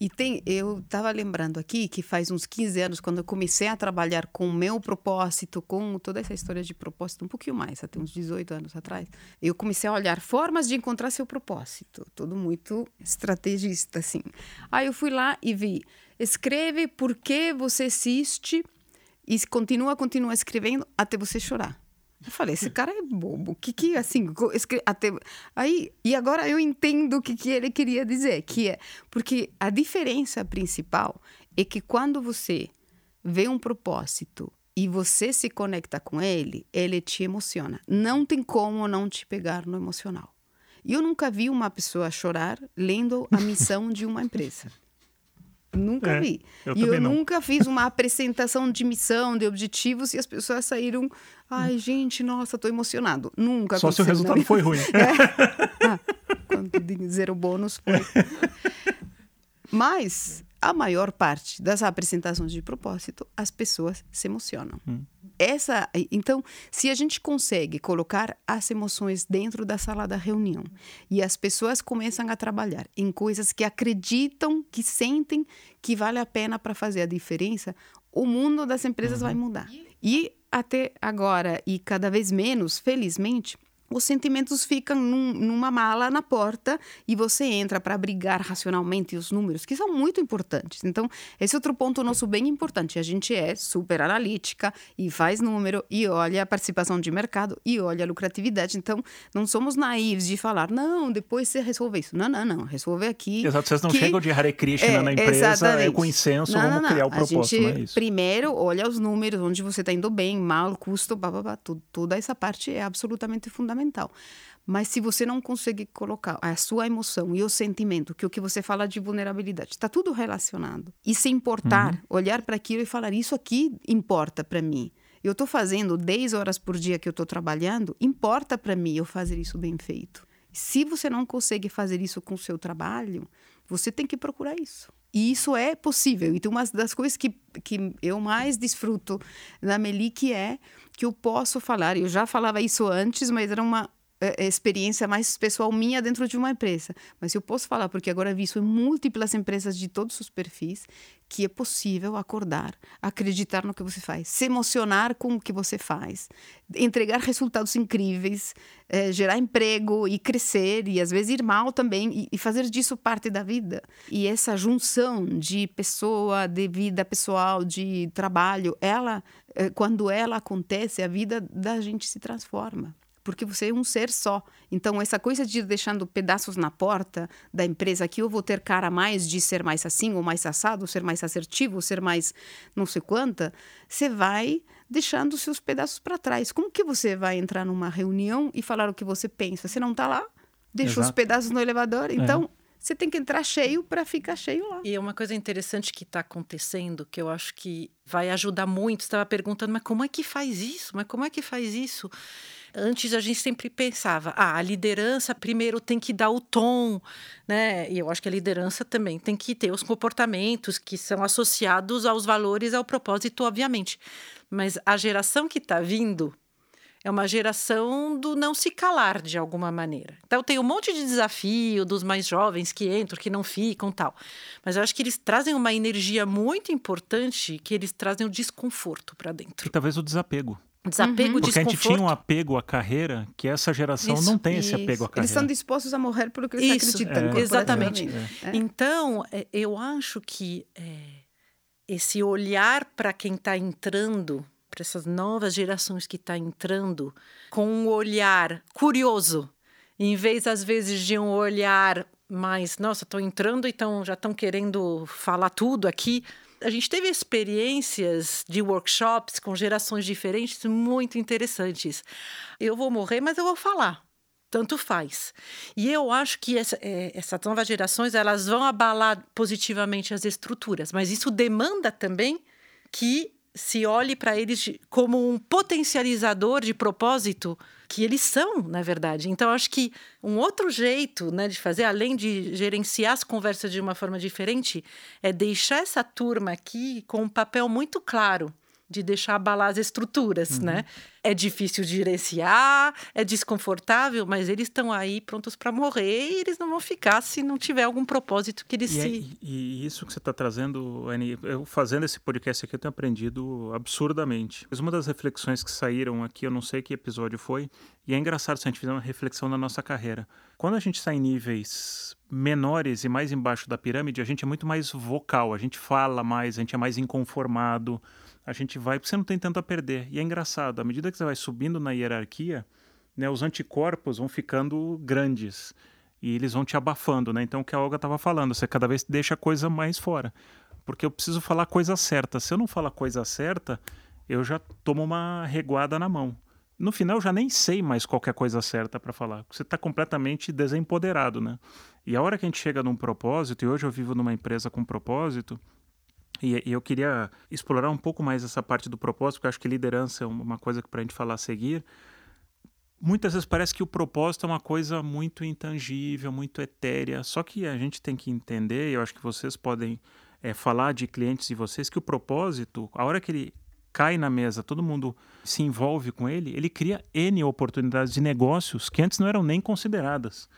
E tem, eu estava lembrando aqui que faz uns 15 anos, quando eu comecei a trabalhar com o meu propósito, com toda essa história de propósito, um pouquinho mais, até uns 18 anos atrás, eu comecei a olhar formas de encontrar seu propósito, tudo muito estrategista, assim. Aí eu fui lá e vi, escreve por que você existe e continua, continua escrevendo até você chorar. Eu falei, esse cara é bobo. Que que, assim, até... Aí, e agora eu entendo o que, que ele queria dizer, que é... Porque a diferença principal é que quando você vê um propósito e você se conecta com ele, ele te emociona. Não tem como não te pegar no emocional. Eu nunca vi uma pessoa chorar lendo a missão de uma empresa. Nunca É, vi. eu e eu não. nunca fiz uma apresentação de missão, de objetivos, e as pessoas saíram. Ai, gente, nossa, tô emocionado. Nunca Só se o resultado foi ruim. *laughs* ah, quando de zero bônus foi. *laughs* Mas a maior parte das apresentações de propósito, as pessoas se emocionam. Essa, então, se a gente consegue colocar as emoções dentro da sala da reunião e as pessoas começam a trabalhar em coisas que acreditam, que sentem que vale a pena para fazer a diferença, o mundo das empresas vai mudar. E até agora, e cada vez menos, felizmente, os sentimentos ficam num- numa mala na porta e você entra para brigar racionalmente os números, que são muito importantes. Então, esse é outro ponto nosso bem importante. A gente é super analítica e faz número e olha a participação de mercado e olha a lucratividade. Então, não somos naivos de falar, não, depois você resolve isso. Não, não, não. Resolve aqui. Exato, vocês não que- chegam de Hare Krishna É, na empresa, é, exatamente. com incenso, Não, vamos não, não. criar o A propósito, gente não é isso? primeiro olha os números, onde você está indo bem, mal, custo, bababá, tudo, toda essa parte é absolutamente fundamental. Mas se você não conseguir colocar a sua emoção e o sentimento, que é o que você fala de vulnerabilidade, está tudo relacionado. E se importar, Uhum. olhar para aquilo e falar, isso aqui importa para mim. Eu estou fazendo 10 horas por dia que eu estou trabalhando, importa para mim eu fazer isso bem feito. Se você não consegue fazer isso com o seu trabalho, você tem que procurar isso. E isso é possível. E tem uma das coisas que, que eu mais desfruto na Meli, que é que eu posso falar, eu já falava isso antes, mas era uma experiência mais pessoal minha dentro de uma empresa. Mas eu posso falar, porque agora vi isso em múltiplas empresas de todos os perfis, que é possível acordar, acreditar no que você faz, se emocionar com o que você faz, entregar resultados incríveis, eh, gerar emprego e crescer, e às vezes ir mal também, e, e fazer disso parte da vida. E essa junção de pessoa, de vida pessoal, de trabalho, ela, eh, quando ela acontece, a vida da gente se transforma porque você é um ser só. Então, essa coisa de ir deixando pedaços na porta da empresa que eu vou ter cara mais de ser mais assim, ou mais assado, ser mais assertivo, ser mais não sei quanta, você vai deixando seus pedaços para trás. Como que você vai entrar numa reunião e falar o que você pensa? Você não está lá, deixa os Exato. É. pedaços no elevador, então você tem que entrar cheio para ficar cheio lá. E é uma coisa interessante que está acontecendo, que eu acho que vai ajudar muito. Você estava perguntando, mas como é que faz isso? Mas como é que faz isso? Antes a gente sempre pensava, ah, a liderança primeiro tem que dar o tom, né? E eu acho que a liderança também tem que ter os comportamentos que são associados aos valores, ao propósito, obviamente. Mas a geração que está vindo é uma geração do não se calar de alguma maneira. Então tem um monte de desafio dos mais jovens que entram, que não ficam, tal. Mas eu acho que eles trazem uma energia muito importante, que eles trazem o desconforto para E dentro. talvez o desapego. Desapego, Porque a gente tinha um apego à carreira que essa geração Isso, não tem esse Isso. apego à carreira. Eles estão dispostos a morrer pelo que eles Isso, acreditam. é. Exatamente. É. Então, é, eu acho que é, esse olhar para quem está entrando, para essas novas gerações que estão entrando, com um olhar curioso, em vez, às vezes, de um olhar mais, nossa, estou entrando e tão, já estão querendo falar tudo aqui. A gente teve experiências de workshops com gerações diferentes muito interessantes. Eu vou morrer, mas eu vou falar tanto faz. E eu acho que essa, é, essas novas gerações elas vão abalar positivamente as estruturas, mas isso demanda também que se olhe para eles como um potencializador de propósito que eles são, na verdade. Então, acho que um outro jeito né, de fazer, além de gerenciar as conversas de uma forma diferente, é deixar essa turma aqui com um papel muito claro de deixar abalar as estruturas, né? É difícil de gerenciar, é desconfortável, mas eles estão aí prontos para morrer e eles não vão ficar se não tiver algum propósito que eles E, é- se... e- e isso que você está trazendo, Annie, eu fazendo esse podcast aqui, eu tenho aprendido absurdamente. Mas uma das reflexões que saíram aqui, eu não sei que episódio foi, e é engraçado se a gente fizer uma reflexão na nossa carreira. Quando a gente está em níveis menores e mais embaixo da pirâmide, a gente é muito mais vocal, a gente fala mais, a gente é mais inconformado, a gente vai, porque você não tem tanto a perder. E é engraçado, à medida que você vai subindo na hierarquia, né, os anticorpos vão ficando grandes e eles vão te abafando, né? Então, o que a Olga estava falando, você cada vez deixa a coisa mais fora. Porque eu preciso falar a coisa certa. Se eu não falar a coisa certa, eu já tomo uma reguada na mão. No final, eu já nem sei mais qual é a coisa certa para falar. Você está completamente desempoderado, né? E a hora que a gente chega num propósito, e hoje eu vivo numa empresa com propósito, e, eu queria explorar um pouco mais essa parte do propósito, porque eu acho que liderança é uma coisa que para a gente falar a seguir. Muitas vezes parece que o propósito é uma coisa muito intangível, muito etérea. Só que a gente tem que entender, e eu acho que vocês podem é, falar de clientes de vocês, que o propósito, a hora que ele cai na mesa, todo mundo se envolve com ele, ele cria N oportunidades de negócios que antes não eram nem consideradas.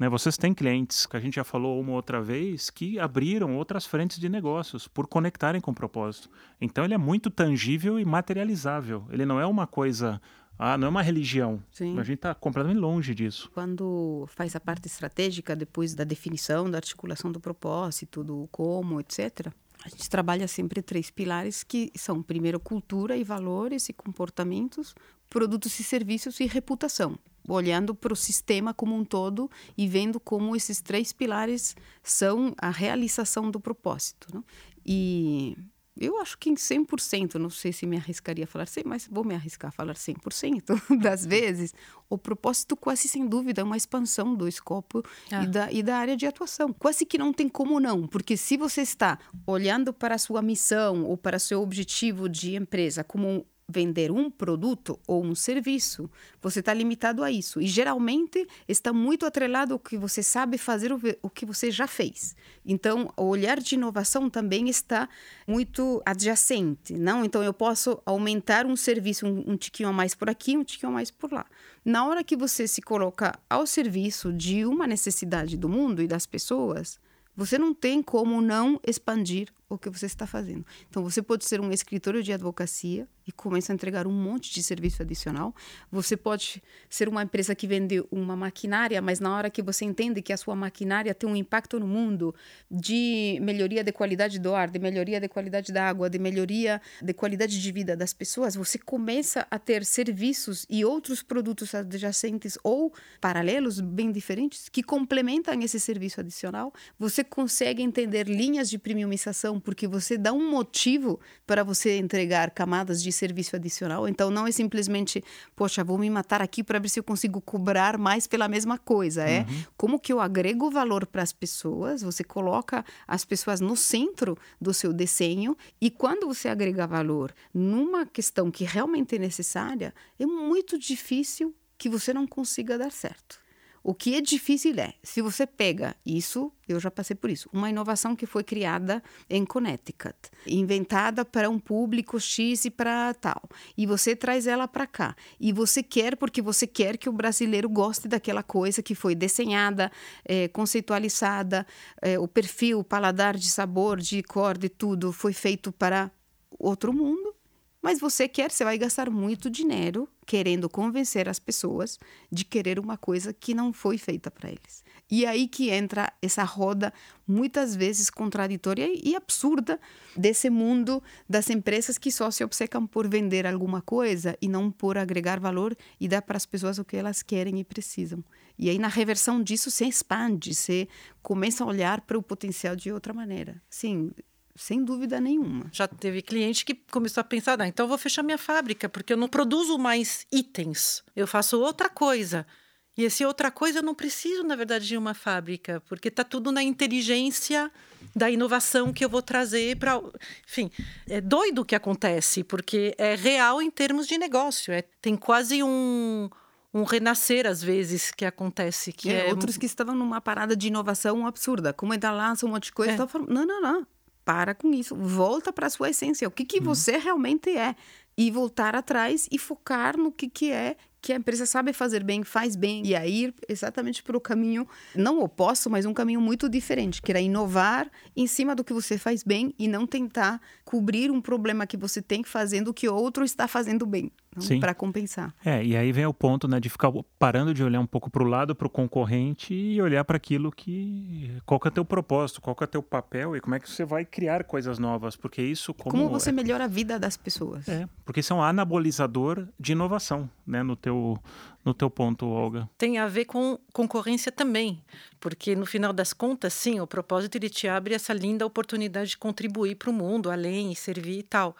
Né? Vocês têm clientes, que a gente já falou uma outra vez, que abriram outras frentes de negócios por conectarem com o propósito. Então ele é muito tangível e materializável. Ele não é uma coisa ah, não é uma religião. Sim. A gente está completamente longe disso. Quando faz a parte estratégica, depois da definição, da articulação do propósito, do como, etc., a gente trabalha sempre três pilares que são, primeiro, cultura e valores e comportamentos, produtos e serviços e reputação. Olhando para o sistema como um todo e vendo como esses três pilares são a realização do propósito. Não? E eu acho que em 100%, não sei se me arriscaria a falar 100%, mas vou me arriscar a falar 100% *laughs* das vezes, o propósito quase sem dúvida é uma expansão do escopo ah. e, da, e da área de atuação. Quase que não tem como não, porque se você está olhando para a sua missão ou para seu objetivo de empresa como vender um produto ou um serviço, você está limitado a isso. E geralmente está muito atrelado ao que você sabe fazer, o que você já fez. Então, o olhar de inovação também está muito adjacente, não? Então, eu posso aumentar um serviço um, um tiquinho a mais por aqui, um tiquinho a mais por lá. Na hora que você se coloca ao serviço de uma necessidade do mundo e das pessoas, você não tem como não expandir o que você está fazendo. Então, você pode ser um escritório de advocacia e começa a entregar um monte de serviço adicional. Você pode ser uma empresa que vende uma maquinária, mas na hora que você entende que a sua maquinária tem um impacto no mundo de melhoria de qualidade do ar, de melhoria de qualidade da água, de melhoria de qualidade de vida das pessoas, você começa a ter serviços e outros produtos adjacentes ou paralelos bem diferentes que complementam esse serviço adicional. Você consegue entender linhas de premiumização porque você dá um motivo para você entregar camadas de serviço adicional. Então, não é simplesmente, poxa, vou me matar aqui para ver se eu consigo cobrar mais pela mesma coisa. É uhum. como que eu agrego valor para as pessoas, você coloca as pessoas no centro do seu desenho e quando você agrega valor numa questão que realmente é necessária, é muito difícil que você não consiga dar certo. O que é difícil é, se você pega isso, eu já passei por isso, uma inovação que foi criada em Connecticut, inventada para um público X e para tal, e você traz ela para cá, e você quer porque você quer que o brasileiro goste daquela coisa que foi desenhada, é, conceitualizada, é, o perfil, o paladar de sabor, de cor, de tudo foi feito para outro mundo, mas você quer, você vai gastar muito dinheiro querendo convencer as pessoas de querer uma coisa que não foi feita para eles. E aí que entra essa roda muitas vezes contraditória e absurda desse mundo das empresas que só se obcecam por vender alguma coisa e não por agregar valor e dar para as pessoas o que elas querem e precisam. E aí na reversão disso se expande, se começa a olhar para o potencial de outra maneira. Sim, sem dúvida nenhuma. Já teve cliente que começou a pensar, ah, então eu vou fechar minha fábrica, porque eu não produzo mais itens, eu faço outra coisa. E esse outra coisa eu não preciso, na verdade, de uma fábrica, porque está tudo na inteligência da inovação que eu vou trazer para. Enfim, é doido o que acontece, porque é real em termos de negócio. É, tem quase um, um renascer, às vezes, que acontece. Que é, é... Outros que estavam numa parada de inovação absurda. Como ainda lança um monte de coisa, é. falando, não, não, não para com isso, volta para a sua essência, o que, que uhum. você realmente é. E voltar atrás e focar no que, que é que a empresa sabe fazer bem, faz bem, e aí ir exatamente para o caminho, não oposto, mas um caminho muito diferente, que era inovar em cima do que você faz bem e não tentar cobrir um problema que você tem fazendo o que outro está fazendo bem, para compensar. É, e aí vem o ponto né, de ficar parando de olhar um pouco para o lado, para o concorrente e olhar para aquilo que. Qual que é o teu propósito, qual que é o teu papel e como é que você vai criar coisas novas, porque isso. Como, como você é... melhora a vida das pessoas. É, porque isso é um anabolizador de inovação, né, no teu teu, no teu ponto, Olga. Tem a ver com concorrência também, porque no final das contas, sim, o propósito ele te abre essa linda oportunidade de contribuir para o mundo, além e servir e tal.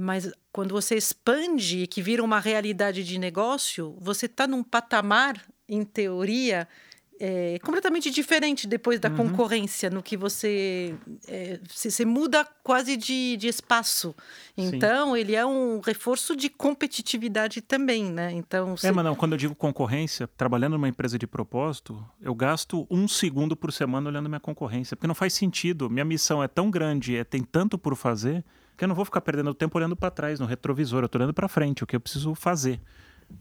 Mas quando você expande e que vira uma realidade de negócio, você está num patamar, em teoria, é, completamente diferente depois da uhum. concorrência, no que você, é, você muda quase de, de espaço. Então, Sim. ele é um reforço de competitividade também, né? Então, você... É, mas não, quando eu digo concorrência, trabalhando numa empresa de propósito, eu gasto um segundo por semana olhando minha concorrência, porque não faz sentido. Minha missão é tão grande, é, tem tanto por fazer, que eu não vou ficar perdendo tempo olhando para trás, no retrovisor, eu estou olhando para frente, o que eu preciso fazer.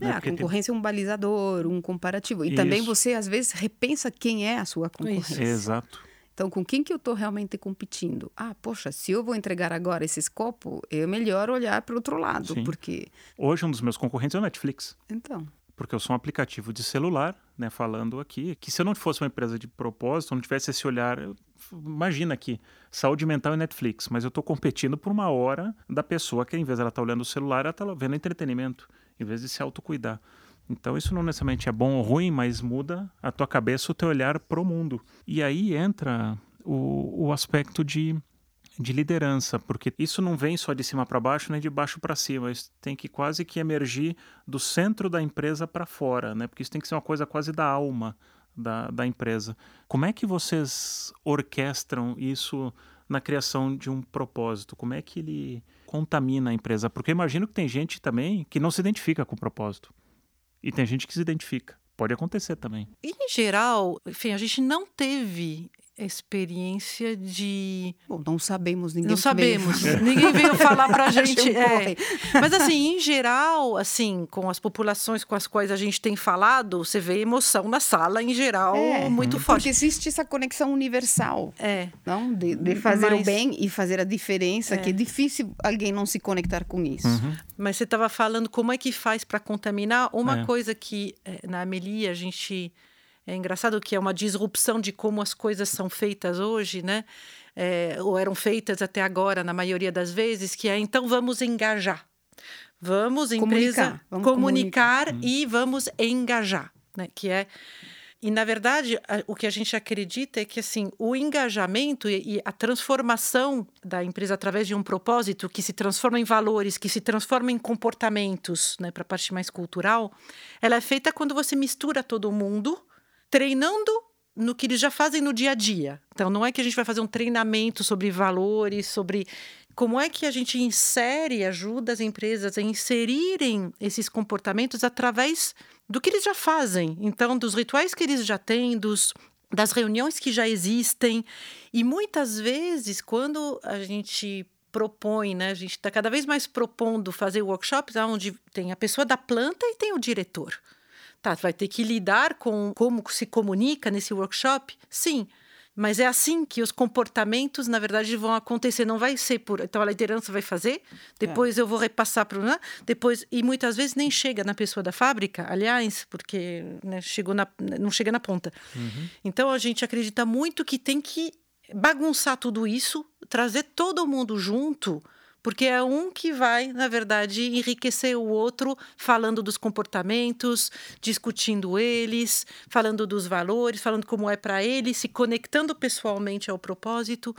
É, né? a concorrência tem... é um balizador, um comparativo. E Isso. também você, às vezes, repensa quem é a sua concorrência. Isso. Exato. Então, com quem que eu estou realmente competindo? Ah, poxa, se eu vou entregar agora esse escopo, é melhor olhar para o outro lado, Sim. porque... Hoje, um dos meus concorrentes é o Netflix. Então porque eu sou um aplicativo de celular, né, falando aqui, que se eu não fosse uma empresa de propósito, não tivesse esse olhar, imagina aqui, saúde mental e Netflix, mas eu estou competindo por uma hora da pessoa que, em vez ela estar tá olhando o celular, ela está vendo entretenimento, em vez de se autocuidar. Então isso não necessariamente é bom ou ruim, mas muda a tua cabeça, o teu olhar para o mundo. E aí entra o, o aspecto de de liderança, porque isso não vem só de cima para baixo nem de baixo para cima, isso tem que quase que emergir do centro da empresa para fora, né? Porque isso tem que ser uma coisa quase da alma da, da empresa. Como é que vocês orquestram isso na criação de um propósito? Como é que ele contamina a empresa? Porque eu imagino que tem gente também que não se identifica com o propósito. E tem gente que se identifica. Pode acontecer também. Em geral, enfim, a gente não teve experiência de. Bom, não sabemos, ninguém Não sabemos, veio. ninguém veio falar pra *laughs* gente. é. Mas, assim, em geral, assim, com as populações com as quais a gente tem falado, você vê emoção na sala, em geral, é, muito uhum. forte. Porque existe essa conexão universal. É. Não? De, de fazer Mas, o bem e fazer a diferença, é. que é difícil alguém não se conectar com isso. Uhum. Mas você estava falando como é que faz para contaminar. Uma é. coisa que eh, na Amelie a gente é engraçado que é uma disrupção de como as coisas são feitas hoje, né? É, ou eram feitas até agora, na maioria das vezes, que é então vamos engajar. Vamos, empresa, comunicar, vamos comunicar, comunicar e vamos engajar, né? Que é e, na verdade, a, o que a gente acredita é que assim, o engajamento e, e, a transformação da empresa através de um propósito que se transforma em valores, que se transforma em comportamentos, né, para a parte mais cultural, ela é feita quando você mistura todo mundo treinando no que eles já fazem no dia a dia. Então, não é que a gente vai fazer um treinamento sobre valores, sobre como é que a gente insere, ajuda as empresas a inserirem esses comportamentos através do que eles já fazem. Então, dos rituais que eles já têm, dos, das reuniões que já existem. E muitas vezes, quando a gente propõe, né, a gente está cada vez mais propondo fazer workshops onde tem a pessoa da planta e tem o diretor. Tá, vai ter que lidar com como se comunica nesse workshop? Sim. Mas é assim que os comportamentos, na verdade, vão acontecer. Não vai ser por. Então, a liderança vai fazer, depois é. eu vou repassar para o. Né? Depois, e muitas vezes nem chega na pessoa da fábrica, aliás, porque né, chegou na, não chega na ponta. Uhum. Então, a gente acredita muito que tem que bagunçar tudo isso, trazer todo mundo junto porque é um que vai, na verdade, enriquecer o outro, falando dos comportamentos, discutindo eles, falando dos valores, falando como é para ele, se conectando pessoalmente ao propósito.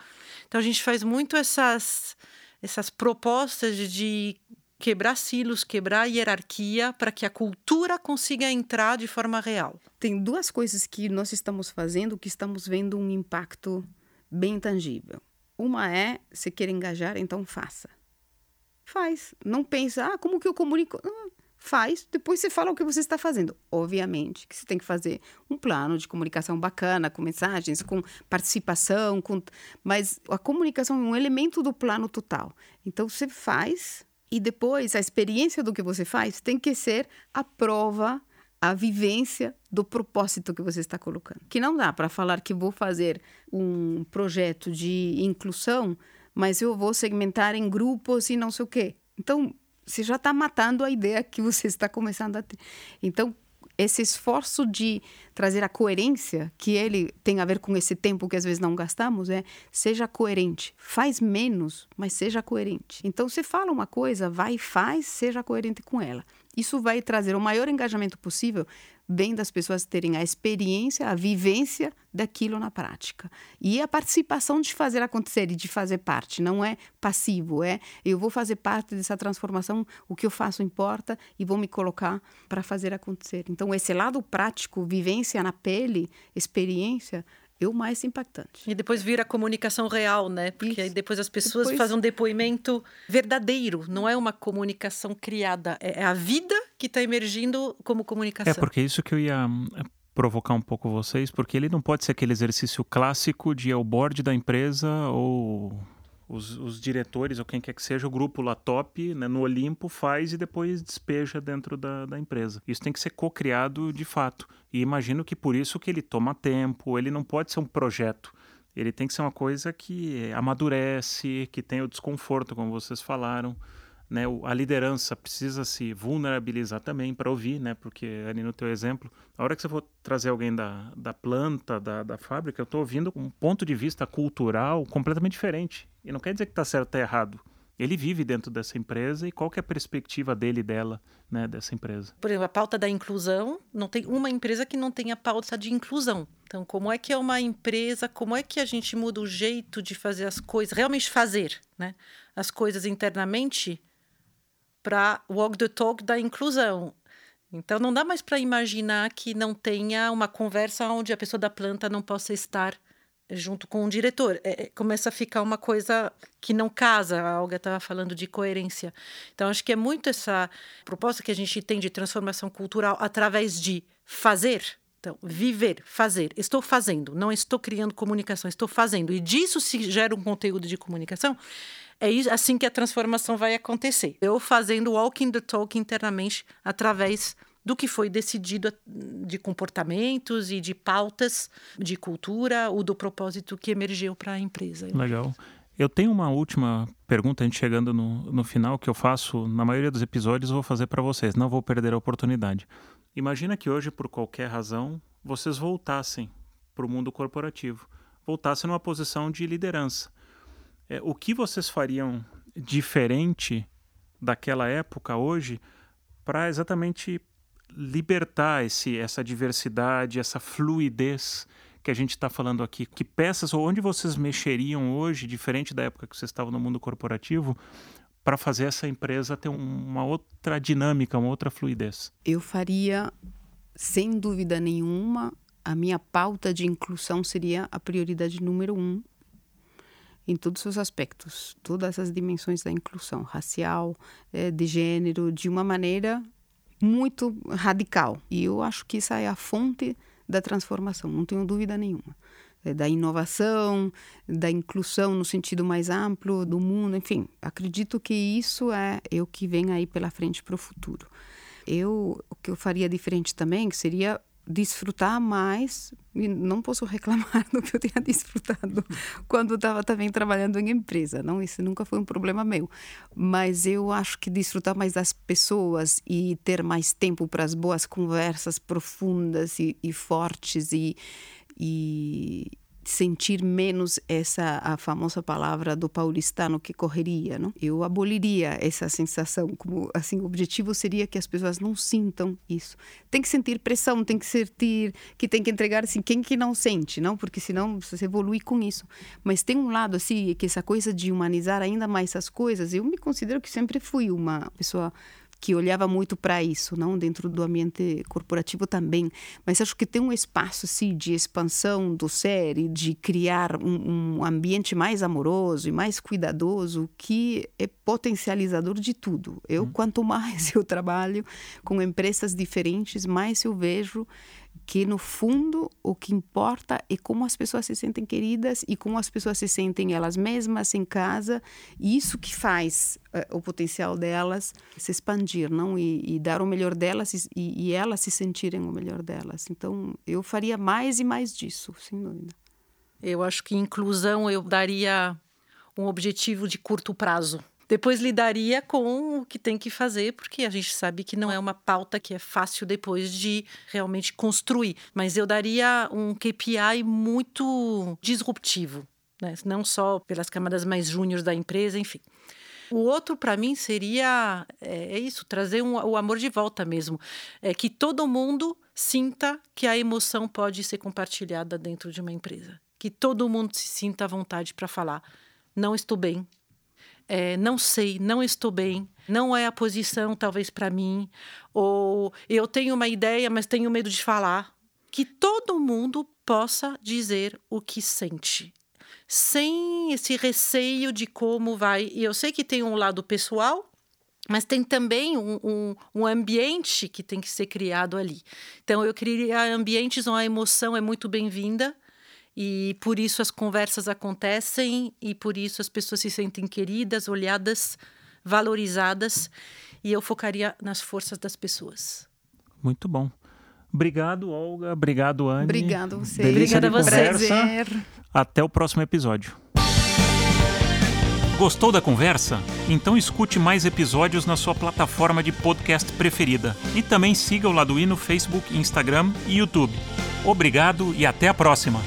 Então a gente faz muito essas essas propostas de quebrar silos, quebrar hierarquia para que a cultura consiga entrar de forma real. Tem duas coisas que nós estamos fazendo que estamos vendo um impacto bem tangível. Uma é, se quer engajar, então faça. Faz. Não pensa, ah, como que eu comunico? Não, faz, depois você fala o que você está fazendo. Obviamente que você tem que fazer um plano de comunicação bacana, com mensagens, com participação, com... mas a comunicação é um elemento do plano total. Então você faz e depois a experiência do que você faz tem que ser a prova a vivência do propósito que você está colocando. Que não dá para falar que vou fazer um projeto de inclusão, mas eu vou segmentar em grupos e não sei o quê. Então, você já está matando a ideia que você está começando a ter. Então, esse esforço de trazer a coerência, que ele tem a ver com esse tempo que às vezes não gastamos, é seja coerente. Faz menos, mas seja coerente. Então, se fala uma coisa, vai e faz, seja coerente com ela. Isso vai trazer o maior engajamento possível vem das pessoas terem a experiência, a vivência daquilo na prática. E a participação de fazer acontecer e de fazer parte, não é passivo, é eu vou fazer parte dessa transformação, o que eu faço importa e vou me colocar para fazer acontecer. Então, esse lado prático, vivência na pele, experiência, é o mais impactante. E depois vira comunicação real, né? Porque Isso. aí depois as pessoas depois... fazem um depoimento verdadeiro, não é uma comunicação criada, é, é a vida que está emergindo como comunicação. É, porque é isso que eu ia é, provocar um pouco vocês, porque ele não pode ser aquele exercício clássico de é o board da empresa ou os, os, diretores ou quem quer que seja, o grupo lá top, né, no Olimpo, faz e depois despeja dentro da, da empresa. Isso tem que ser co-criado de fato. E imagino que por isso que ele toma tempo, ele não pode ser um projeto. Ele tem que ser uma coisa que amadurece, que tem o desconforto, como vocês falaram né, a liderança precisa se vulnerabilizar também para ouvir, né, porque ali no teu exemplo, a hora que você for trazer alguém da, da planta, da, da fábrica, eu estou ouvindo um ponto de vista cultural completamente diferente. E não quer dizer que está certo ou errado. Ele vive dentro dessa empresa e qual que é a perspectiva dele dela, né, dessa empresa? Por exemplo, a pauta da inclusão, não tem uma empresa que não tenha pauta de inclusão. Então, como é que é uma empresa, como é que a gente muda o jeito de fazer as coisas, realmente fazer, né, as coisas internamente para walk the talk da inclusão. Então não dá mais para imaginar que não tenha uma conversa onde a pessoa da planta não possa estar junto com o diretor. É, é começa a ficar uma coisa que não casa. A Olga estava falando de coerência. Então acho que é muito essa proposta que a gente tem de transformação cultural através de fazer. Então, viver, fazer. Estou fazendo, não estou criando comunicação, estou fazendo. E disso se gera um conteúdo de comunicação é assim que a transformação vai acontecer. Eu fazendo walking the talk internamente através do que foi decidido de comportamentos e de pautas de cultura ou do propósito que emergiu para a empresa. Legal. Eu tenho uma última pergunta, a gente chegando no, no final, que eu faço na maioria dos episódios, vou fazer para vocês, não vou perder a oportunidade. Imagina que hoje, por qualquer razão, vocês voltassem para o mundo corporativo, voltassem numa posição de liderança. É, o que vocês fariam diferente daquela época hoje para exatamente libertar esse, essa diversidade, essa fluidez que a gente está falando aqui? Que peças ou onde vocês mexeriam hoje, diferente da época que vocês estavam no mundo corporativo, para fazer essa empresa ter uma outra dinâmica, uma outra fluidez? Eu faria, sem dúvida nenhuma, a minha pauta de inclusão seria a prioridade número um em todos os aspectos, todas as dimensões da inclusão racial, eh, de gênero, de uma maneira muito radical. E eu acho que essa é a fonte da transformação, não tenho dúvida nenhuma. É da inovação, da inclusão no sentido mais amplo do mundo, enfim, acredito que isso é o que vem aí pela frente para o futuro. Eu, o que eu faria diferente também seria desfrutar mais e não posso reclamar *laughs* do que eu tenha desfrutado *laughs* quando estava também trabalhando em empresa não? Isso nunca foi um problema meu. Mas eu acho que desfrutar mais das pessoas e ter mais tempo para as boas conversas profundas e, e fortes e, e sentir menos essa a famosa palavra do paulistano que correria, não? Eu aboliria essa sensação, como assim, o objetivo seria que as pessoas não sintam isso. Tem que sentir pressão, tem que sentir que tem que entregar assim, quem que não sente, não? Porque senão você evolui com isso. Mas tem um lado assim, que essa coisa de humanizar ainda mais as coisas, eu me considero que sempre fui uma pessoa que olhava muito para isso, não dentro do ambiente corporativo também. Mas acho que tem um espaço assim, de expansão do ser e de criar um, um ambiente mais amoroso e mais cuidadoso que é potencializador de tudo. Eu, hum. quanto *laughs* mais eu trabalho com empresas diferentes, mais eu vejo que no fundo o que importa é como as pessoas se sentem queridas e como as pessoas se sentem elas mesmas em casa. E isso que faz uh, o potencial delas se expandir não? E, e dar o melhor delas e, e, elas se sentirem o melhor delas. Então eu faria mais e mais disso sem dúvida. Eu acho que inclusão eu daria um objetivo de curto prazo depois lidaria com o que tem que fazer, porque a gente sabe que não é uma pauta que é fácil depois de realmente construir. Mas eu daria um KPI muito disruptivo, né? não só pelas camadas mais júniores da empresa, enfim. O outro, para mim, seria é, é, isso, trazer um, o amor de volta mesmo. É que todo mundo sinta que a emoção pode ser compartilhada dentro de uma empresa. Que todo mundo se sinta à vontade para falar: não estou bem, é, não sei, não estou bem, não é a posição talvez para mim, ou eu tenho uma ideia, mas tenho medo de falar. Que todo mundo possa dizer o que sente, sem esse receio de como vai. E eu sei que tem um lado pessoal, mas tem também um, um, um, ambiente que tem que ser criado ali. Então, eu criar ambientes onde a emoção é muito bem-vinda e por isso as conversas acontecem e por isso as pessoas se sentem queridas, olhadas, valorizadas e eu focaria nas forças das pessoas. Muito bom. Obrigado, Olga. Obrigado, Anne. Obrigado você. Obrigada a você. Até o próximo episódio. Gostou da conversa? Então escute mais episódios na sua plataforma de podcast preferida. E também siga o Laduí no Facebook, Instagram e YouTube. Obrigado e até a próxima!